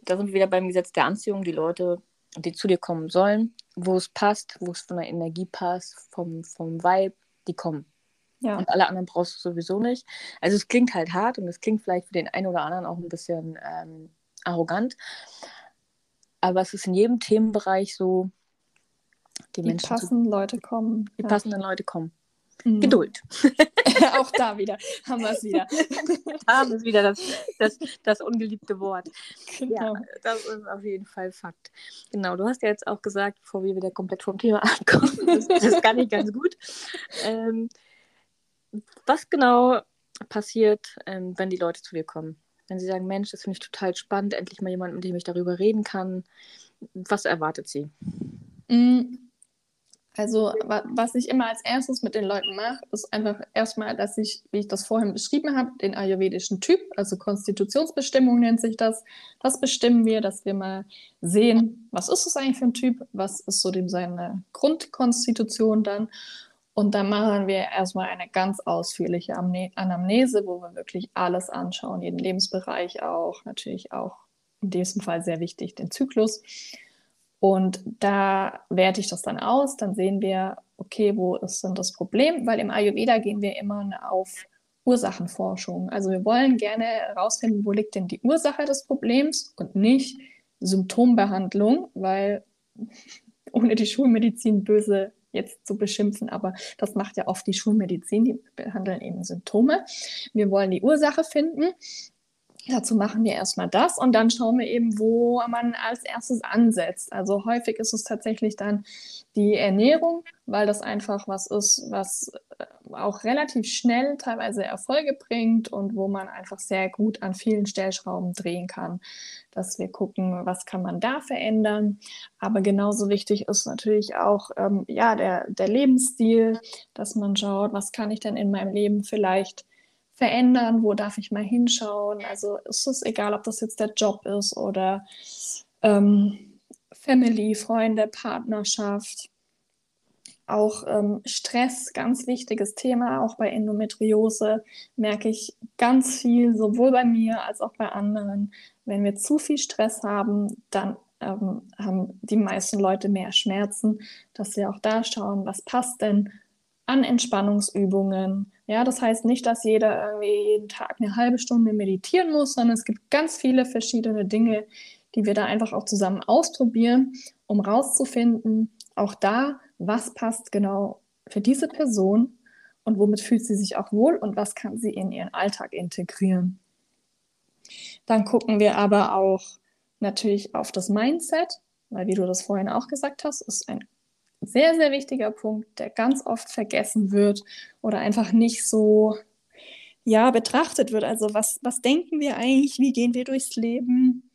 da sind wir wieder beim Gesetz der Anziehung, die Leute, die zu dir kommen sollen, wo es passt, wo es von der Energie passt, vom, vom Vibe, die kommen. Ja. Und alle anderen brauchst du sowieso nicht. Also es klingt halt hart und es klingt vielleicht für den einen oder anderen auch ein bisschen ähm, arrogant. Aber es ist in jedem Themenbereich so, die, die Menschen passenden zu, Leute kommen. Die ja. passenden Leute kommen. Mhm. Geduld. Auch da wieder haben wir es wieder. da haben wir es wieder, das, das, das ungeliebte Wort. Genau. Ja, das ist auf jeden Fall Fakt. Genau, du hast ja jetzt auch gesagt, bevor wir wieder komplett vom Thema abkommen, das, das kann ich ganz gut. Ähm, was genau passiert, ähm, wenn die Leute zu dir kommen? Wenn sie sagen, Mensch, das finde ich total spannend, endlich mal jemand, mit dem ich darüber reden kann. Was erwartet sie? Mhm. Also, was ich immer als erstes mit den Leuten mache, ist einfach erstmal, dass ich, wie ich das vorhin beschrieben habe, den ayurvedischen Typ, also Konstitutionsbestimmung nennt sich das, das bestimmen wir, dass wir mal sehen, was ist es eigentlich für ein Typ, was ist so dem seine Grundkonstitution dann. Und dann machen wir erstmal eine ganz ausführliche Anamnese, wo wir wirklich alles anschauen, jeden Lebensbereich auch, natürlich auch in diesem Fall sehr wichtig, den Zyklus. Und da werte ich das dann aus, dann sehen wir, okay, wo ist denn das Problem? Weil im Ayurveda gehen wir immer auf Ursachenforschung. Also wir wollen gerne herausfinden, wo liegt denn die Ursache des Problems und nicht Symptombehandlung, weil ohne die Schulmedizin böse jetzt zu beschimpfen, aber das macht ja oft die Schulmedizin, die behandeln eben Symptome. Wir wollen die Ursache finden Dazu machen wir erstmal das und dann schauen wir eben, wo man als erstes ansetzt. Also häufig ist es tatsächlich dann die Ernährung, weil das einfach was ist, was äh, auch relativ schnell teilweise Erfolge bringt und wo man einfach sehr gut an vielen Stellschrauben drehen kann, dass wir gucken, was kann man da verändern. Aber genauso wichtig ist natürlich auch ähm, ja, der, der Lebensstil, dass man schaut, was kann ich denn in meinem Leben vielleicht verändern? Wo darf ich mal hinschauen? Also ist es egal, ob das jetzt der Job ist oder ähm, Family, Freunde, Partnerschaft. Auch ähm, Stress, ganz wichtiges Thema. Auch bei Endometriose merke ich ganz viel, sowohl bei mir als auch bei anderen. Wenn wir zu viel Stress haben, dann ähm, haben die meisten Leute mehr Schmerzen, dass wir auch da schauen, was passt denn an Entspannungsübungen, ja, das heißt nicht, dass jeder irgendwie jeden Tag eine halbe Stunde meditieren muss, sondern es gibt ganz viele verschiedene Dinge, die wir da einfach auch zusammen ausprobieren, um rauszufinden, auch da, was passt genau für diese Person und womit fühlt sie sich auch wohl und was kann sie in ihren Alltag integrieren. Dann gucken wir aber auch natürlich auf das Mindset, weil wie du das vorhin auch gesagt hast, ist ein sehr, sehr wichtiger Punkt, der ganz oft vergessen wird oder einfach nicht so ja, betrachtet wird. Also was, was denken wir eigentlich? Wie gehen wir durchs Leben?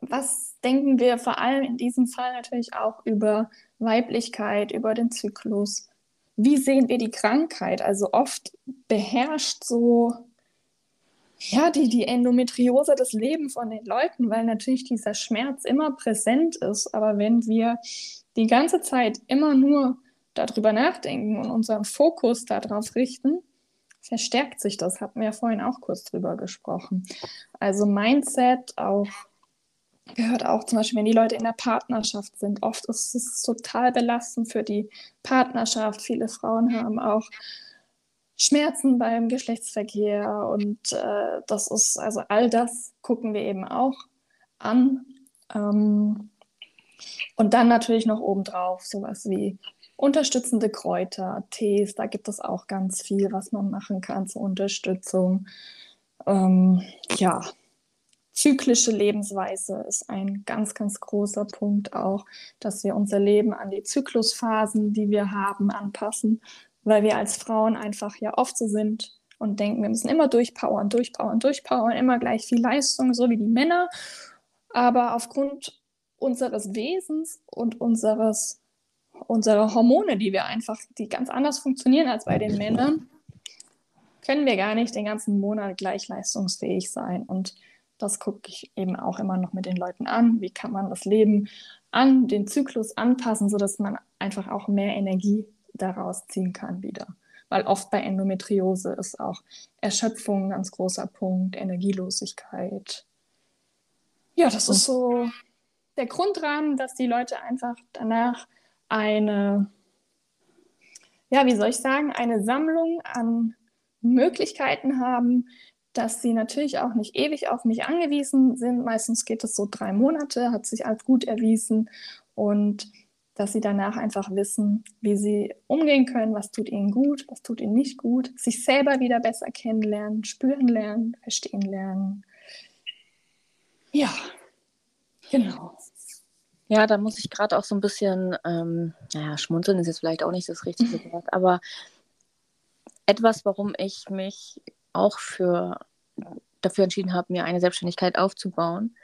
Was denken wir vor allem in diesem Fall natürlich auch über Weiblichkeit, über den Zyklus? Wie sehen wir die Krankheit? Also oft beherrscht so ja, die, die Endometriose das Leben von den Leuten, weil natürlich dieser Schmerz immer präsent ist. Aber wenn wir die ganze Zeit immer nur darüber nachdenken und unseren Fokus darauf richten, verstärkt sich das. Hatten wir ja vorhin auch kurz drüber gesprochen. Also Mindset auch gehört auch zum Beispiel, wenn die Leute in der Partnerschaft sind. Oft ist es total belastend für die Partnerschaft. Viele Frauen haben auch Schmerzen beim Geschlechtsverkehr und äh, das ist, also all das gucken wir eben auch an. Ähm, Und dann natürlich noch obendrauf sowas wie unterstützende Kräuter, Tees, da gibt es auch ganz viel, was man machen kann zur Unterstützung. Ähm, ja, zyklische Lebensweise ist ein ganz, ganz großer Punkt auch, dass wir unser Leben an die Zyklusphasen, die wir haben, anpassen, weil wir als Frauen einfach ja oft so sind und denken, wir müssen immer durchpowern, durchpowern, durchpowern, immer gleich viel Leistung, so wie die Männer. Aber aufgrund unseres Wesens und unseres, unserer Hormone, die wir einfach, die ganz anders funktionieren als bei den Männern, können wir gar nicht den ganzen Monat gleich leistungsfähig sein. Und das gucke ich eben auch immer noch mit den Leuten an. Wie kann man das Leben an den Zyklus anpassen, sodass man einfach auch mehr Energie daraus ziehen kann wieder. Weil oft bei Endometriose ist auch Erschöpfung ein ganz großer Punkt, Energielosigkeit. Ja, das ist so der Grundrahmen, dass die Leute einfach danach eine, ja, wie soll ich sagen, eine Sammlung an Möglichkeiten haben, dass sie natürlich auch nicht ewig auf mich angewiesen sind. Meistens geht es so drei Monate, hat sich als gut erwiesen und dass sie danach einfach wissen, wie sie umgehen können, was tut ihnen gut, was tut ihnen nicht gut, sich selber wieder besser kennenlernen, spüren lernen, verstehen lernen. Ja, genau. Ja, da muss ich gerade auch so ein bisschen, ähm, naja, schmunzeln ist jetzt vielleicht auch nicht das richtige Wort, aber etwas, warum ich mich auch für, dafür entschieden habe, mir eine Selbstständigkeit aufzubauen,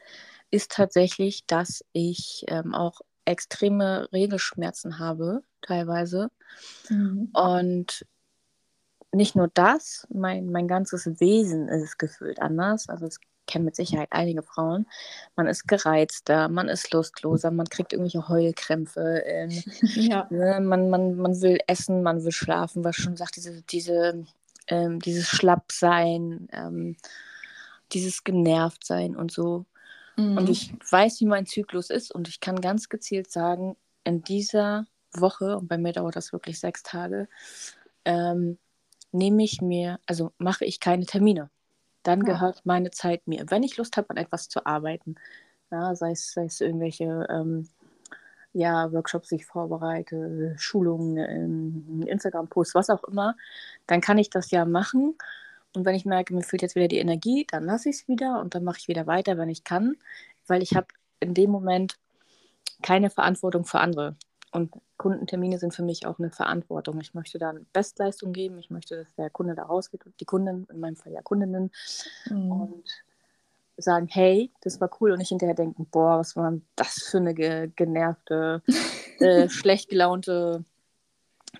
ist tatsächlich, dass ich ähm, auch extreme Regelschmerzen habe, teilweise. Mhm. Und nicht nur das, mein, mein ganzes Wesen ist gefühlt anders. Also es kennen mit Sicherheit einige Frauen. Man ist gereizter, man ist lustloser, man kriegt irgendwelche Heulkrämpfe. Ähm, ja. ne, man, man, man will essen, man will schlafen, was schon sagt, diese, diese, ähm, dieses Schlappsein, ähm, dieses Genervtsein und so. Mhm. Und ich weiß, wie mein Zyklus ist und ich kann ganz gezielt sagen, in dieser Woche, und bei mir dauert das wirklich sechs Tage, ähm, nehme ich mir, also mache ich keine Termine. Dann ja. gehört meine Zeit mir. Wenn ich Lust habe, an etwas zu arbeiten, ja, sei, es, sei es irgendwelche ähm, ja, Workshops, die ich vorbereite, Schulungen, ähm, Instagram-Posts, was auch immer, dann kann ich das ja machen und wenn ich merke, mir fehlt jetzt wieder die Energie, dann lasse ich es wieder und dann mache ich wieder weiter, wenn ich kann, weil ich habe in dem Moment keine Verantwortung für andere. Und Kundentermine sind für mich auch eine Verantwortung. Ich möchte da eine Bestleistung geben. Ich möchte, dass der Kunde da rausgeht und die Kunden, in meinem Fall ja Kundinnen, mhm. und sagen, hey, das war cool und nicht hinterher denken, boah, was war das für eine ge genervte, äh, schlecht gelaunte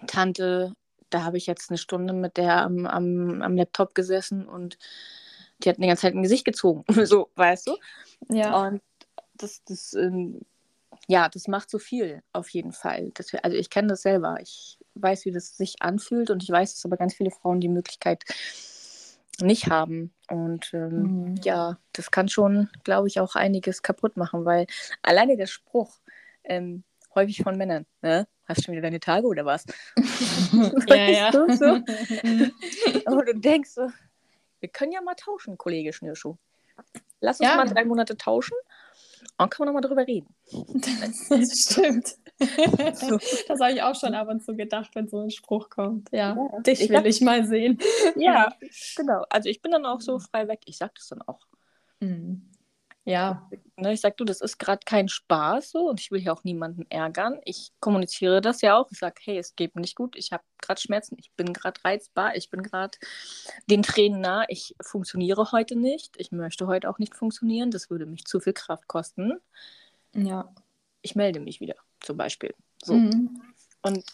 Tante, da habe ich jetzt eine Stunde mit der am, am, am Laptop gesessen und die hat die ganze Zeit ein Gesicht gezogen. so, weißt du? Ja. Und das, das, ähm, ja, das macht so viel auf jeden Fall. Das, also ich kenne das selber. Ich weiß, wie das sich anfühlt und ich weiß, dass aber ganz viele Frauen die Möglichkeit nicht haben. Und ähm, mhm. ja, das kann schon, glaube ich, auch einiges kaputt machen, weil alleine der Spruch, ähm, häufig von Männern, ne? Hast du schon wieder deine Tage oder was? ja, ja. Du, so? Aber du denkst so, wir können ja mal tauschen, Kollege Schnürschuh. Lass uns ja. mal drei Monate tauschen und können wir nochmal drüber reden. Das, stimmt. so. Das habe ich auch schon ab und zu gedacht, wenn so ein Spruch kommt. Ja, ja dich will hab... ich mal sehen. Ja, genau. Also ich bin dann auch so frei weg. Ich sage das dann auch. Mhm. Ja. Ne, ich sage, du, das ist gerade kein Spaß so und ich will hier auch niemanden ärgern. Ich kommuniziere das ja auch. Ich sage, hey, es geht mir nicht gut, ich habe gerade Schmerzen, ich bin gerade reizbar, ich bin gerade den Tränen nah, ich funktioniere heute nicht, ich möchte heute auch nicht funktionieren, das würde mich zu viel Kraft kosten. Ja. Ich melde mich wieder, zum Beispiel. So. Mhm. Und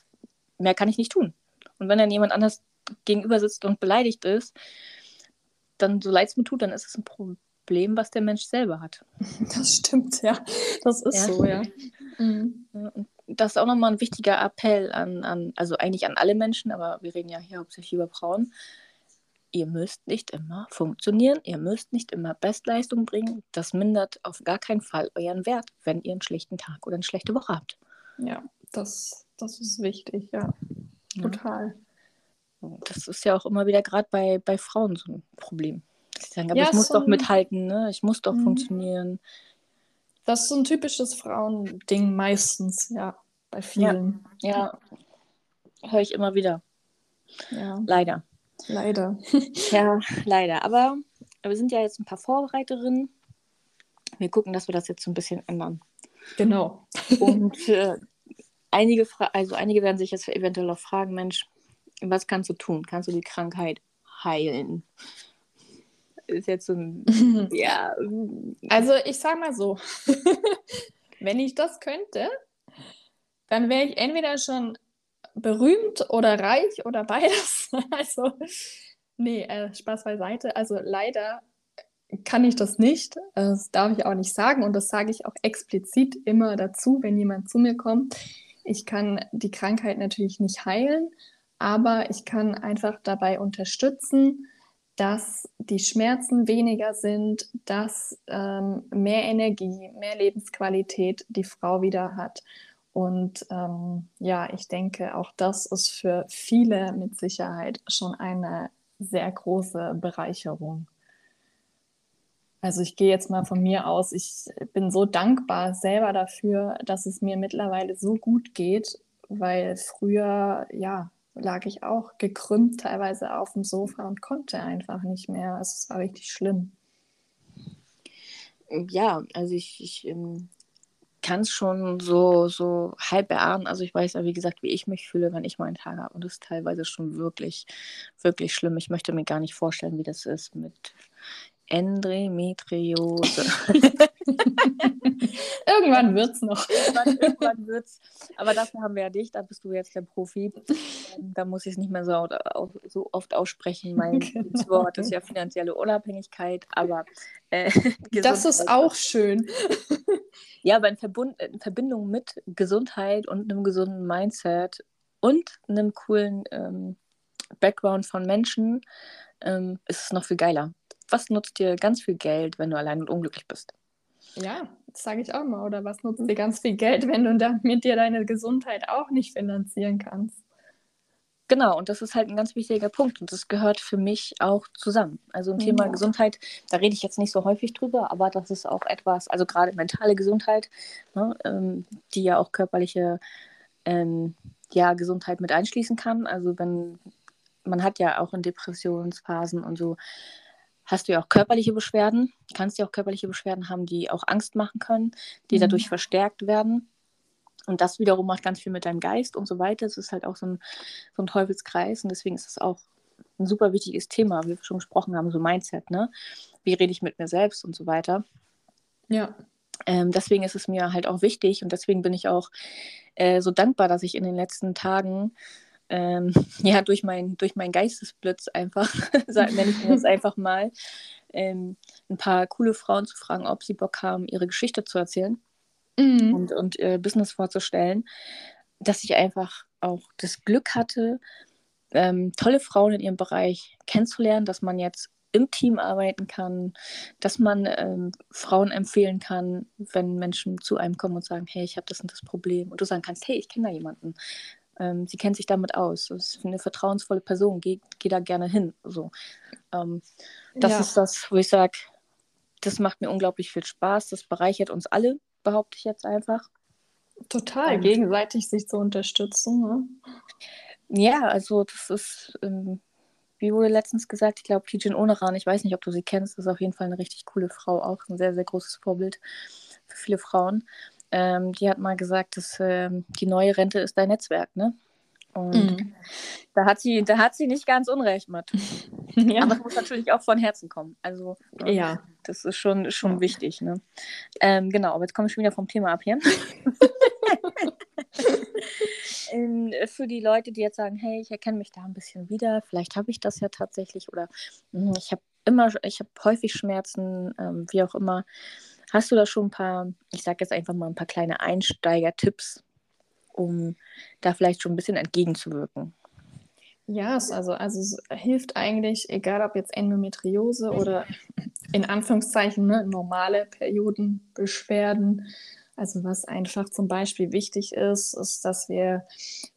mehr kann ich nicht tun. Und wenn dann jemand anders gegenüber sitzt und beleidigt ist, dann so leid es mir tut, dann ist es ein Problem Problem, was der Mensch selber hat. Das stimmt, ja. Das ist ja. so, ja. Mhm. Und das ist auch nochmal ein wichtiger Appell an, an, also eigentlich an alle Menschen, aber wir reden ja hier hauptsächlich über Frauen. Ihr müsst nicht immer funktionieren, ihr müsst nicht immer Bestleistung bringen. Das mindert auf gar keinen Fall euren Wert, wenn ihr einen schlechten Tag oder eine schlechte Woche habt. Ja, das, das ist wichtig, ja. Total. Das ist ja auch immer wieder gerade bei, bei Frauen so ein Problem. Sagen, aber ja, ich muss so doch mithalten, ne? ich muss doch mhm. funktionieren. Das ist so ein typisches Frauending meistens, ja, bei vielen. Ja, ja. höre ich immer wieder. Ja. Leider. Leider. ja, leider. Aber wir sind ja jetzt ein paar Vorreiterinnen. Wir gucken, dass wir das jetzt so ein bisschen ändern. Genau. Und äh, einige, also einige werden sich jetzt eventuell auch fragen, Mensch, was kannst du tun? Kannst du die Krankheit heilen? Ist jetzt so ein, ja. Also ich sag mal so, wenn ich das könnte, dann wäre ich entweder schon berühmt oder reich oder beides. Also, nee, äh, Spaß beiseite. Also leider kann ich das nicht. Das darf ich auch nicht sagen und das sage ich auch explizit immer dazu, wenn jemand zu mir kommt. Ich kann die Krankheit natürlich nicht heilen, aber ich kann einfach dabei unterstützen, dass die Schmerzen weniger sind, dass ähm, mehr Energie, mehr Lebensqualität die Frau wieder hat. Und ähm, ja, ich denke, auch das ist für viele mit Sicherheit schon eine sehr große Bereicherung. Also ich gehe jetzt mal von mir aus, ich bin so dankbar selber dafür, dass es mir mittlerweile so gut geht, weil früher, ja, lag ich auch gekrümmt teilweise auf dem Sofa und konnte einfach nicht mehr. Also es war richtig schlimm. Ja, also ich, ich ähm, kann es schon so, so halb erahnen. Also ich weiß ja, wie gesagt, wie ich mich fühle, wenn ich meinen Tag habe. Und das ist teilweise schon wirklich, wirklich schlimm. Ich möchte mir gar nicht vorstellen, wie das ist mit Endometriose. irgendwann wird es noch. Irgendwann, irgendwann wird's. Aber dafür haben wir ja dich, da bist du jetzt der Profi. Ähm, da muss ich es nicht mehr so, so, oft aussprechen. Mein genau. Wort ist ja finanzielle Unabhängigkeit, aber äh, das ist auch schön. ja, aber in, Verbund, in Verbindung mit Gesundheit und einem gesunden Mindset und einem coolen ähm, Background von Menschen ähm, ist es noch viel geiler was nutzt dir ganz viel Geld, wenn du allein und unglücklich bist? Ja, das sage ich auch mal. Oder was nutzt dir ganz viel Geld, wenn du damit dir deine Gesundheit auch nicht finanzieren kannst? Genau, und das ist halt ein ganz wichtiger Punkt und das gehört für mich auch zusammen. Also ein Thema ja. Gesundheit, da rede ich jetzt nicht so häufig drüber, aber das ist auch etwas, also gerade mentale Gesundheit, ne, ähm, die ja auch körperliche ähm, ja, Gesundheit mit einschließen kann. Also wenn man hat ja auch in Depressionsphasen und so hast du ja auch körperliche Beschwerden, kannst ja auch körperliche Beschwerden haben, die auch Angst machen können, die mhm. dadurch verstärkt werden. Und das wiederum macht ganz viel mit deinem Geist und so weiter. Es ist halt auch so ein, so ein Teufelskreis und deswegen ist es auch ein super wichtiges Thema, wie wir schon gesprochen haben, so Mindset, ne? Wie rede ich mit mir selbst und so weiter. Ja. Ähm, deswegen ist es mir halt auch wichtig und deswegen bin ich auch äh, so dankbar, dass ich in den letzten Tagen ähm, ja, durch, mein, durch meinen Geistesblitz einfach, nenne ich mir das einfach mal, ähm, ein paar coole Frauen zu fragen, ob sie Bock haben, ihre Geschichte zu erzählen mhm. und, und ihr Business vorzustellen, dass ich einfach auch das Glück hatte, ähm, tolle Frauen in ihrem Bereich kennenzulernen, dass man jetzt im Team arbeiten kann, dass man ähm, Frauen empfehlen kann, wenn Menschen zu einem kommen und sagen, hey, ich habe das und das Problem. Und du sagen kannst, hey, ich kenne da jemanden. Ähm, sie kennt sich damit aus. Das ist eine vertrauensvolle Person. Geh, geh da gerne hin. So. Ähm, das ja. ist das, wo ich sage, das macht mir unglaublich viel Spaß. Das bereichert uns alle, behaupte ich jetzt einfach. Total, ähm, gegenseitig sich zu unterstützen. Ne? Ja, also das ist, ähm, wie wurde letztens gesagt, ich glaube, Tijin Oneran, ich weiß nicht, ob du sie kennst, ist auf jeden Fall eine richtig coole Frau, auch ein sehr, sehr großes Vorbild für viele Frauen. Ähm, die hat mal gesagt, dass ähm, die neue Rente ist dein Netzwerk, ne? Und mhm. da, hat sie, da hat sie nicht ganz unrecht mit. ja. Aber es muss natürlich auch von Herzen kommen. Also, ne, ja. das ist schon, schon ja. wichtig. Ne? Ähm, genau, aber jetzt komme ich schon wieder vom Thema ab hier. In, für die Leute, die jetzt sagen, hey, ich erkenne mich da ein bisschen wieder, vielleicht habe ich das ja tatsächlich oder mh, ich habe immer, ich habe häufig Schmerzen, ähm, wie auch immer. Hast du da schon ein paar, ich sage jetzt einfach mal ein paar kleine Einsteiger-Tipps, um da vielleicht schon ein bisschen entgegenzuwirken? Ja, es, also, also es hilft eigentlich, egal ob jetzt Endometriose oder in Anführungszeichen ne, normale Periodenbeschwerden. Also was einfach zum Beispiel wichtig ist, ist, dass wir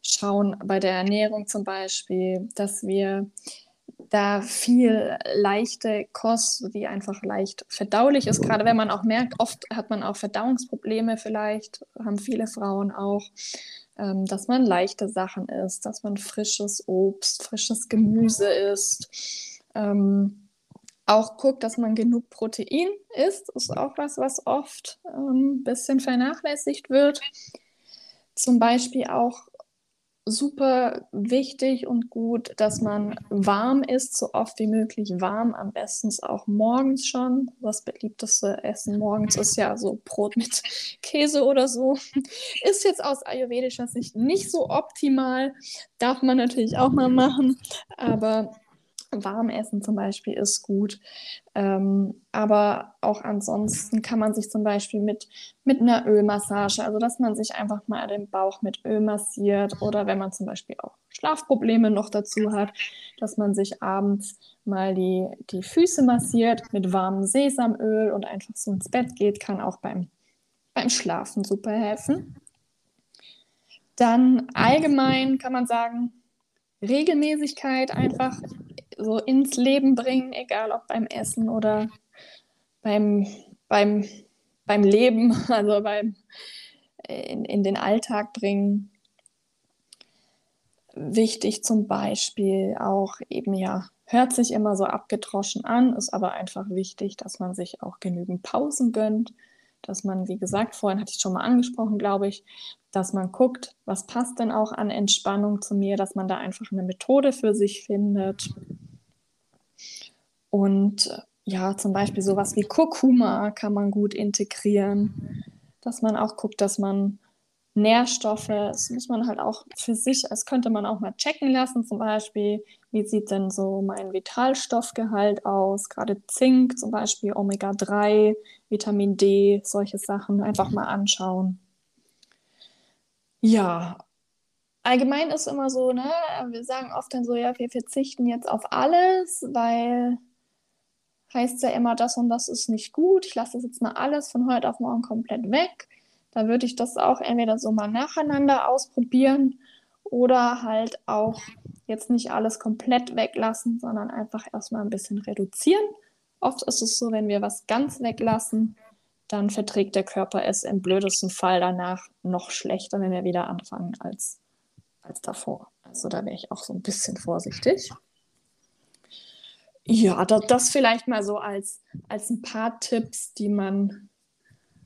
schauen bei der Ernährung zum Beispiel, dass wir da viel leichte Kost, die einfach leicht verdaulich ist. Gerade wenn man auch merkt, oft hat man auch Verdauungsprobleme vielleicht, haben viele Frauen auch, ähm, dass man leichte Sachen isst, dass man frisches Obst, frisches Gemüse isst. Ähm, auch guckt, dass man genug Protein isst, ist auch was, was oft ein ähm, bisschen vernachlässigt wird. Zum Beispiel auch super wichtig und gut, dass man warm isst, so oft wie möglich warm, am besten auch morgens schon. Das beliebteste Essen morgens ist ja so Brot mit Käse oder so. Ist jetzt aus ayurvedischer Sicht nicht so optimal, darf man natürlich auch mal machen, aber warm essen zum Beispiel ist gut. Ähm, aber auch ansonsten kann man sich zum Beispiel mit, mit einer Ölmassage, also dass man sich einfach mal den Bauch mit Öl massiert oder wenn man zum Beispiel auch Schlafprobleme noch dazu hat, dass man sich abends mal die, die Füße massiert mit warmem Sesamöl und einfach so ins Bett geht, kann auch beim, beim Schlafen super helfen. Dann allgemein kann man sagen, Regelmäßigkeit einfach so ins Leben bringen, egal ob beim Essen oder beim, beim, beim Leben, also beim in, in den Alltag bringen. Wichtig zum Beispiel auch eben ja, hört sich immer so abgedroschen an, ist aber einfach wichtig, dass man sich auch genügend Pausen gönnt, dass man, wie gesagt, vorhin hatte ich schon mal angesprochen, glaube ich, dass man guckt, was passt denn auch an Entspannung zu mir, dass man da einfach eine Methode für sich findet. Und ja, zum Beispiel sowas wie Kurkuma kann man gut integrieren, dass man auch guckt, dass man Nährstoffe, das muss man halt auch für sich, das könnte man auch mal checken lassen, zum Beispiel, wie sieht denn so mein Vitalstoffgehalt aus, gerade Zink zum Beispiel, Omega-3, Vitamin D, solche Sachen einfach mal anschauen. Ja, allgemein ist immer so, ne, wir sagen oft dann so, ja, wir verzichten jetzt auf alles, weil heißt ja immer, das und das ist nicht gut, ich lasse das jetzt mal alles von heute auf morgen komplett weg. Da würde ich das auch entweder so mal nacheinander ausprobieren oder halt auch jetzt nicht alles komplett weglassen, sondern einfach erstmal ein bisschen reduzieren. Oft ist es so, wenn wir was ganz weglassen, dann verträgt der Körper es im blödesten Fall danach noch schlechter, wenn wir wieder anfangen als, als davor. Also da wäre ich auch so ein bisschen vorsichtig. Ja, das, das vielleicht mal so als, als ein paar Tipps, die man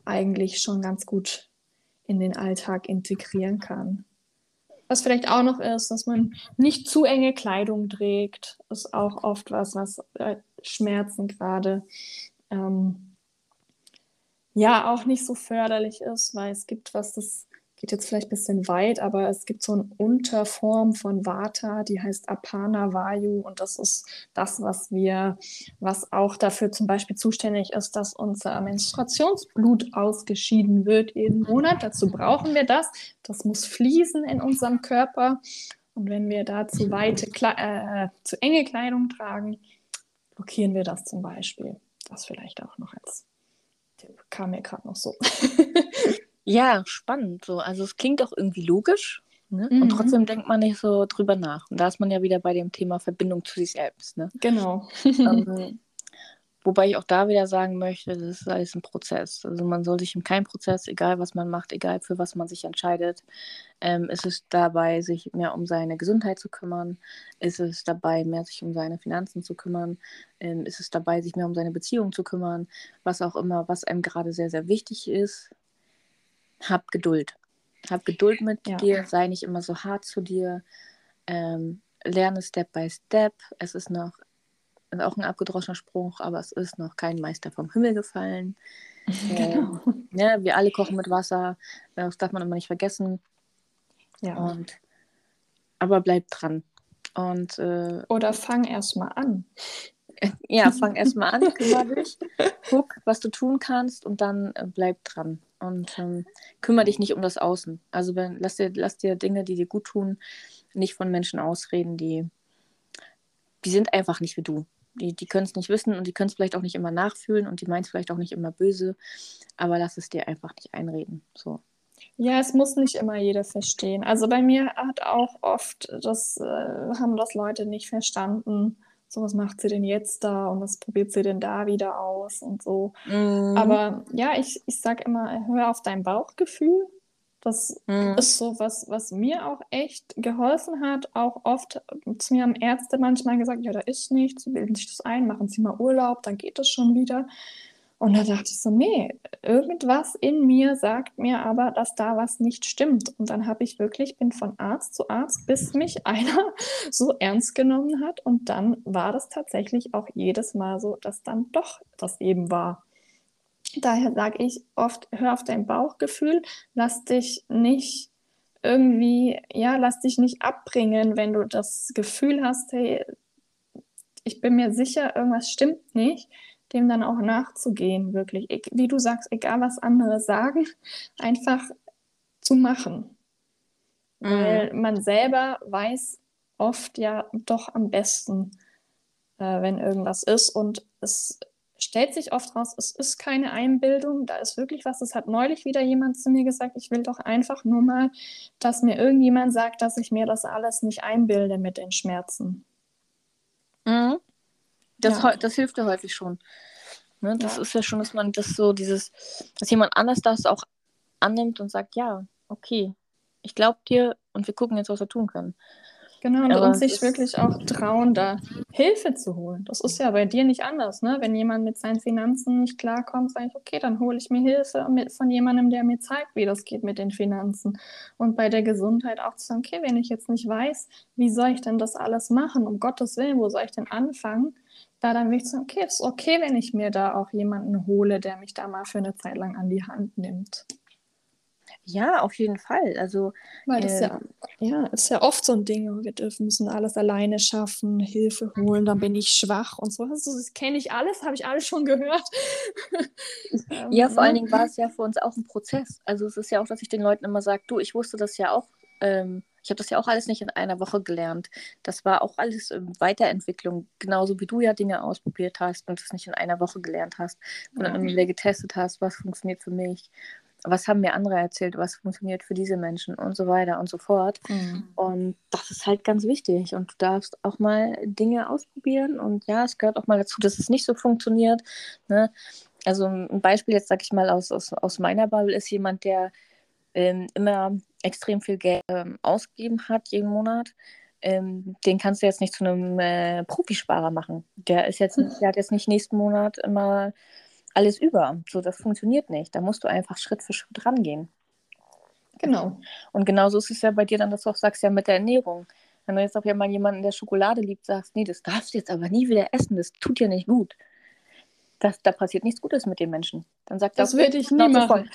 eigentlich schon ganz gut in den Alltag integrieren kann. Was vielleicht auch noch ist, dass man nicht zu enge Kleidung trägt, ist auch oft was, was äh, Schmerzen gerade ähm, ja auch nicht so förderlich ist, weil es gibt was, das geht jetzt vielleicht ein bisschen weit, aber es gibt so eine Unterform von Vata, die heißt Apana Vayu und das ist das, was wir, was auch dafür zum Beispiel zuständig ist, dass unser Menstruationsblut ausgeschieden wird jeden Monat. Dazu brauchen wir das. Das muss fließen in unserem Körper. Und wenn wir da zu weite, äh, zu enge Kleidung tragen, blockieren wir das zum Beispiel. Das vielleicht auch noch als Tipp kam mir gerade noch so. Ja, spannend so. Also es klingt auch irgendwie logisch, ne? Und mhm. trotzdem denkt man nicht so drüber nach. Und da ist man ja wieder bei dem Thema Verbindung zu sich selbst, ne? Genau. Ähm, wobei ich auch da wieder sagen möchte, das ist alles ein Prozess. Also man soll sich in keinem Prozess, egal was man macht, egal für was man sich entscheidet, ähm, ist es dabei, sich mehr um seine Gesundheit zu kümmern, ist es dabei, mehr sich um seine Finanzen zu kümmern, ähm, ist es dabei, sich mehr um seine Beziehung zu kümmern, was auch immer, was einem gerade sehr, sehr wichtig ist, hab Geduld. Hab Geduld mit ja. dir, sei nicht immer so hart zu dir. Ähm, lerne Step by Step. Es ist noch ist auch ein abgedroschener Spruch, aber es ist noch kein Meister vom Himmel gefallen. Genau. Ähm, ja, wir alle kochen mit Wasser. Das darf man immer nicht vergessen. Ja. Und, aber bleib dran. Und, äh, Oder fang erst mal an. Ja, fang erst mal an, kümmere dich, guck, was du tun kannst und dann äh, bleib dran und ähm, kümmere dich nicht um das Außen. Also wenn, lass, dir, lass dir Dinge, die dir gut tun, nicht von Menschen ausreden, die, die sind einfach nicht wie du. Die, die können es nicht wissen und die können es vielleicht auch nicht immer nachfühlen und die meinen es vielleicht auch nicht immer böse, aber lass es dir einfach nicht einreden. So. Ja, es muss nicht immer jeder verstehen. Also bei mir hat auch oft, das äh, haben das Leute nicht verstanden, so was macht sie denn jetzt da und was probiert sie denn da wieder aus und so. Mhm. Aber ja, ich, ich sag immer, hör auf dein Bauchgefühl. Das Mhm. ist so was, was mir auch echt geholfen hat. Auch oft zu mir haben Ärzte manchmal gesagt, ja, da ist nichts, bilden sich das ein, machen Sie mal Urlaub, dann geht das schon wieder. Und da dachte ich so, nee, irgendwas in mir sagt mir aber, dass da was nicht stimmt. Und dann habe ich wirklich, bin von Arzt zu Arzt, bis mich einer so ernst genommen hat. Und dann war das tatsächlich auch jedes Mal so, dass dann doch das eben war. Daher sage ich oft, hör auf dein Bauchgefühl, lass dich nicht irgendwie, ja, lass dich nicht abbringen, wenn du das Gefühl hast, hey, ich bin mir sicher, irgendwas stimmt nicht, dem dann auch nachzugehen, wirklich. E- Wie du sagst, egal was andere sagen, einfach zu machen. Mhm. Weil man selber weiß oft ja doch am besten, äh, wenn irgendwas ist. Und es stellt sich oft raus, es ist keine Einbildung, da ist wirklich was. Es hat neulich wieder jemand zu mir gesagt, ich will doch einfach nur mal, dass mir irgendjemand sagt, dass ich mir das alles nicht einbilde mit den Schmerzen. Mhm. Das, Ja. das hilft ja häufig schon. Ne? Das Ja. ist ja schon, dass man das so, dieses, dass jemand anders das auch annimmt und sagt, ja, okay, ich glaube dir und wir gucken jetzt, was wir tun können. Genau, und, und sich wirklich auch trauen, da Hilfe zu holen. Das ist ja bei dir nicht anders, ne? Wenn jemand mit seinen Finanzen nicht klarkommt, sage ich, okay, dann hole ich mir Hilfe mit, von jemandem, der mir zeigt, wie das geht mit den Finanzen. Und bei der Gesundheit auch zu sagen, okay, wenn ich jetzt nicht weiß, wie soll ich denn das alles machen? Um Gottes Willen, wo soll ich denn anfangen? Da dann will ich sagen, okay, es ist okay, wenn ich mir da auch jemanden hole, der mich da mal für eine Zeit lang an die Hand nimmt. Ja, auf jeden Fall. Also, Weil das Äh, ja, ja, ist ja oft so ein Ding, wir dürfen müssen alles alleine schaffen, Hilfe holen, dann bin ich schwach und so. Also, das kenne ich alles, habe ich alles schon gehört. Ähm, ja, vor ne? allen Dingen war es ja für uns auch ein Prozess. Also, es ist ja auch, dass ich den Leuten immer sage, du, ich wusste das ja auch, ähm, ich habe das ja auch alles nicht in einer Woche gelernt. Das war auch alles Weiterentwicklung, genauso wie du ja Dinge ausprobiert hast und es nicht in einer Woche gelernt hast, sondern immer wieder getestet hast, was funktioniert für mich, was haben mir andere erzählt, was funktioniert für diese Menschen und so weiter und so fort. Mhm. Und das ist halt ganz wichtig. Und du darfst auch mal Dinge ausprobieren. Und ja, es gehört auch mal dazu, dass es nicht so funktioniert. Ne? Also ein Beispiel jetzt, sag ich mal, aus, aus, aus meiner Bubble ist jemand, der ähm, immer extrem viel Geld ähm, ausgegeben hat jeden Monat. Ähm, den kannst du jetzt nicht zu einem äh, Profisparer machen. Der ist jetzt, der hat jetzt nicht nächsten Monat immer alles über. So, das funktioniert nicht. Da musst du einfach Schritt für Schritt rangehen. Genau. Und genauso ist es ja bei dir dann, dass du auch sagst, ja, mit der Ernährung. Wenn du jetzt auch jemand jemanden, der Schokolade liebt, sagst, nee, das darfst du jetzt aber nie wieder essen, das tut dir nicht gut. Das, da passiert nichts Gutes mit den Menschen. Dann sagt Das er, würde ich nie machen. voll.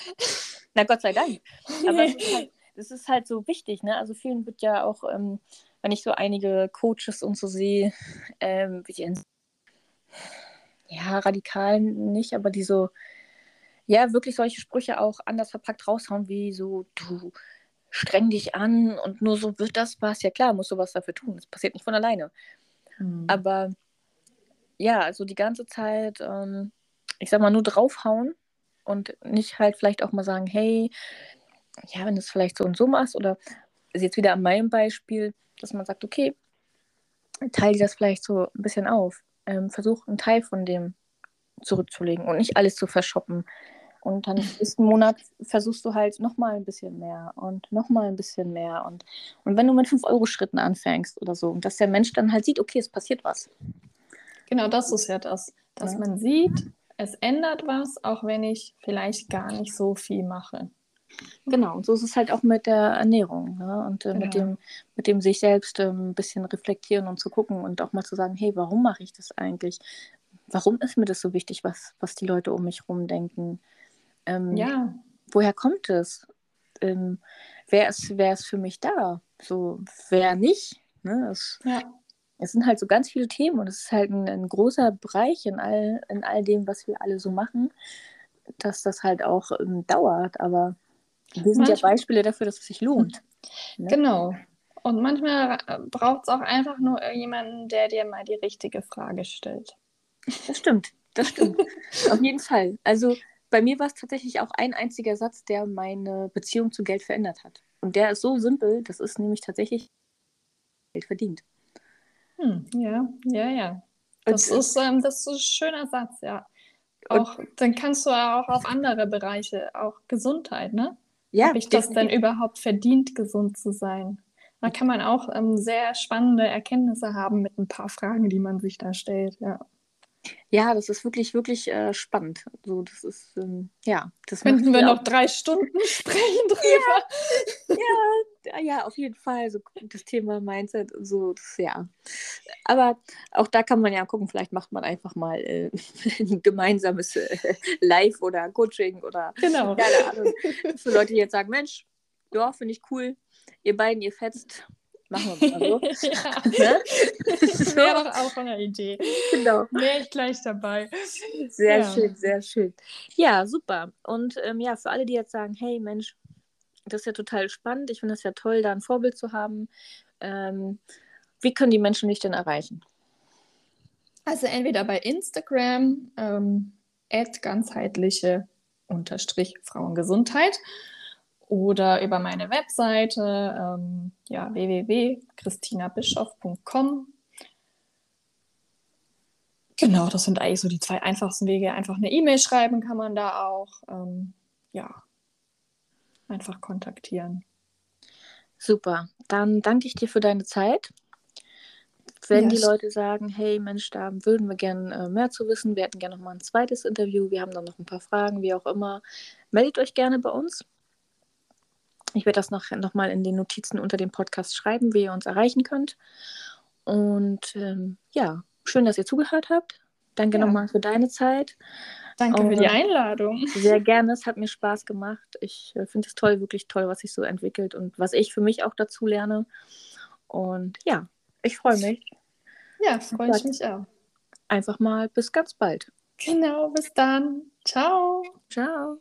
Na Gott sei Dank. Aber es ist, halt, es ist halt so wichtig, ne? Also vielen wird ja auch, ähm, wenn ich so einige Coaches und so sehe, ähm, wie die in, ja, radikal nicht, aber die so, ja, wirklich solche Sprüche auch anders verpackt raushauen, wie so, du streng dich an und nur so wird das was. Ja klar, musst du was dafür tun. Das passiert nicht von alleine. Mhm. Aber ja, also die ganze Zeit, ähm, ich sag mal, nur draufhauen und nicht halt vielleicht auch mal sagen, hey, ja, wenn du es vielleicht so und so machst oder ist jetzt wieder an meinem Beispiel, dass man sagt, okay, teile das vielleicht so ein bisschen auf. Ähm, versuch einen Teil von dem zurückzulegen und nicht alles zu verschoppen. Und dann nächsten Monat versuchst du halt nochmal ein bisschen mehr und nochmal ein bisschen mehr. Und, und wenn du mit 5-Euro-Schritten anfängst oder so, dass der Mensch dann halt sieht, okay, es passiert was. Genau, das ist ja das, dass Ja. man sieht, es ändert was, auch wenn ich vielleicht gar nicht so viel mache. Genau, und so ist es halt auch mit der Ernährung. Ne? Und äh, mit, Genau. dem, mit dem sich selbst ähm, ein bisschen reflektieren und zu gucken und auch mal zu sagen, hey, warum mache ich das eigentlich? Warum ist mir das so wichtig, was, was die Leute um mich rum denken? Ähm, Ja, Woher kommt es? Ähm, wer, ist, wer ist für mich da? So, wer nicht? Ne? Es, ja, es sind halt so ganz viele Themen und es ist halt ein, ein großer Bereich in all, in all dem, was wir alle so machen, dass das halt auch ähm, dauert. Aber wir sind ja Manchmal- Beispiele dafür, dass es sich lohnt. Ne? genau. Und manchmal braucht es auch einfach nur jemanden, der dir mal die richtige Frage stellt. Das stimmt, das stimmt. Auf jeden Fall. Also bei mir war es tatsächlich auch ein einziger Satz, der meine Beziehung zu Geld verändert hat. Und der ist so simpel, das ist nämlich tatsächlich Geld verdient. Hm, ja, ja, ja. Das ist, ähm, das ist ein schöner Satz, ja. Auch, dann kannst du auch auf andere Bereiche, auch Gesundheit, ne? Ja, Habe ich das denn überhaupt verdient, gesund zu sein? Da kann man auch ähm, sehr spannende Erkenntnisse haben mit ein paar Fragen, die man sich da stellt, ja. Ja, das ist wirklich, wirklich äh, spannend. So, das ist, ähm, ja, das Könnten wir noch drei Stunden sprechen drüber. Ja, ja, ja, auf jeden Fall. So das Thema Mindset und so, das, ja. Aber auch da kann man ja gucken, vielleicht macht man einfach mal äh, ein gemeinsames äh, Live oder Coaching oder genau. keine Ahnung. Für Leute, die jetzt sagen, Mensch, ja, finde ich cool. Ihr beiden, ihr fetzt, Machen wir mal so. ja. ne? Das wäre doch auch eine Idee. Genau. Wäre ich gleich dabei. Sehr ja. schön, sehr schön. Ja, super. Und ähm, ja, für alle, die jetzt sagen, hey Mensch, das ist ja total spannend, ich finde es ja toll, da ein Vorbild zu haben. Ähm, wie können die Menschen dich denn erreichen? Also entweder bei Instagram, ähm, ganzheitliche unterstrich Frauengesundheit oder über meine Webseite ähm, ja, www.christinabischof.com. Genau, das sind eigentlich so die zwei einfachsten Wege. Einfach eine E-Mail schreiben kann man da auch. Ähm, ja, einfach kontaktieren. Super, dann danke ich dir für deine Zeit. Wenn ja, die Leute sagen, hey Mensch, da würden wir gerne äh, mehr zu wissen, wir hätten gerne noch mal ein zweites Interview, wir haben dann noch ein paar Fragen, wie auch immer, meldet euch gerne bei uns. Ich werde das noch, noch mal in den Notizen unter dem Podcast schreiben, wie ihr uns erreichen könnt. Und ähm, ja, schön, dass ihr zugehört habt. Danke ja. nochmal für deine Zeit. Danke für die Einladung. Sehr gerne, es hat mir Spaß gemacht. Ich äh, finde es toll, wirklich toll, was sich so entwickelt und was ich für mich auch dazu lerne. Und ja, ich freue mich. Ja, freue ich mich auch. Einfach mal bis ganz bald. Genau, bis dann. Ciao. Ciao.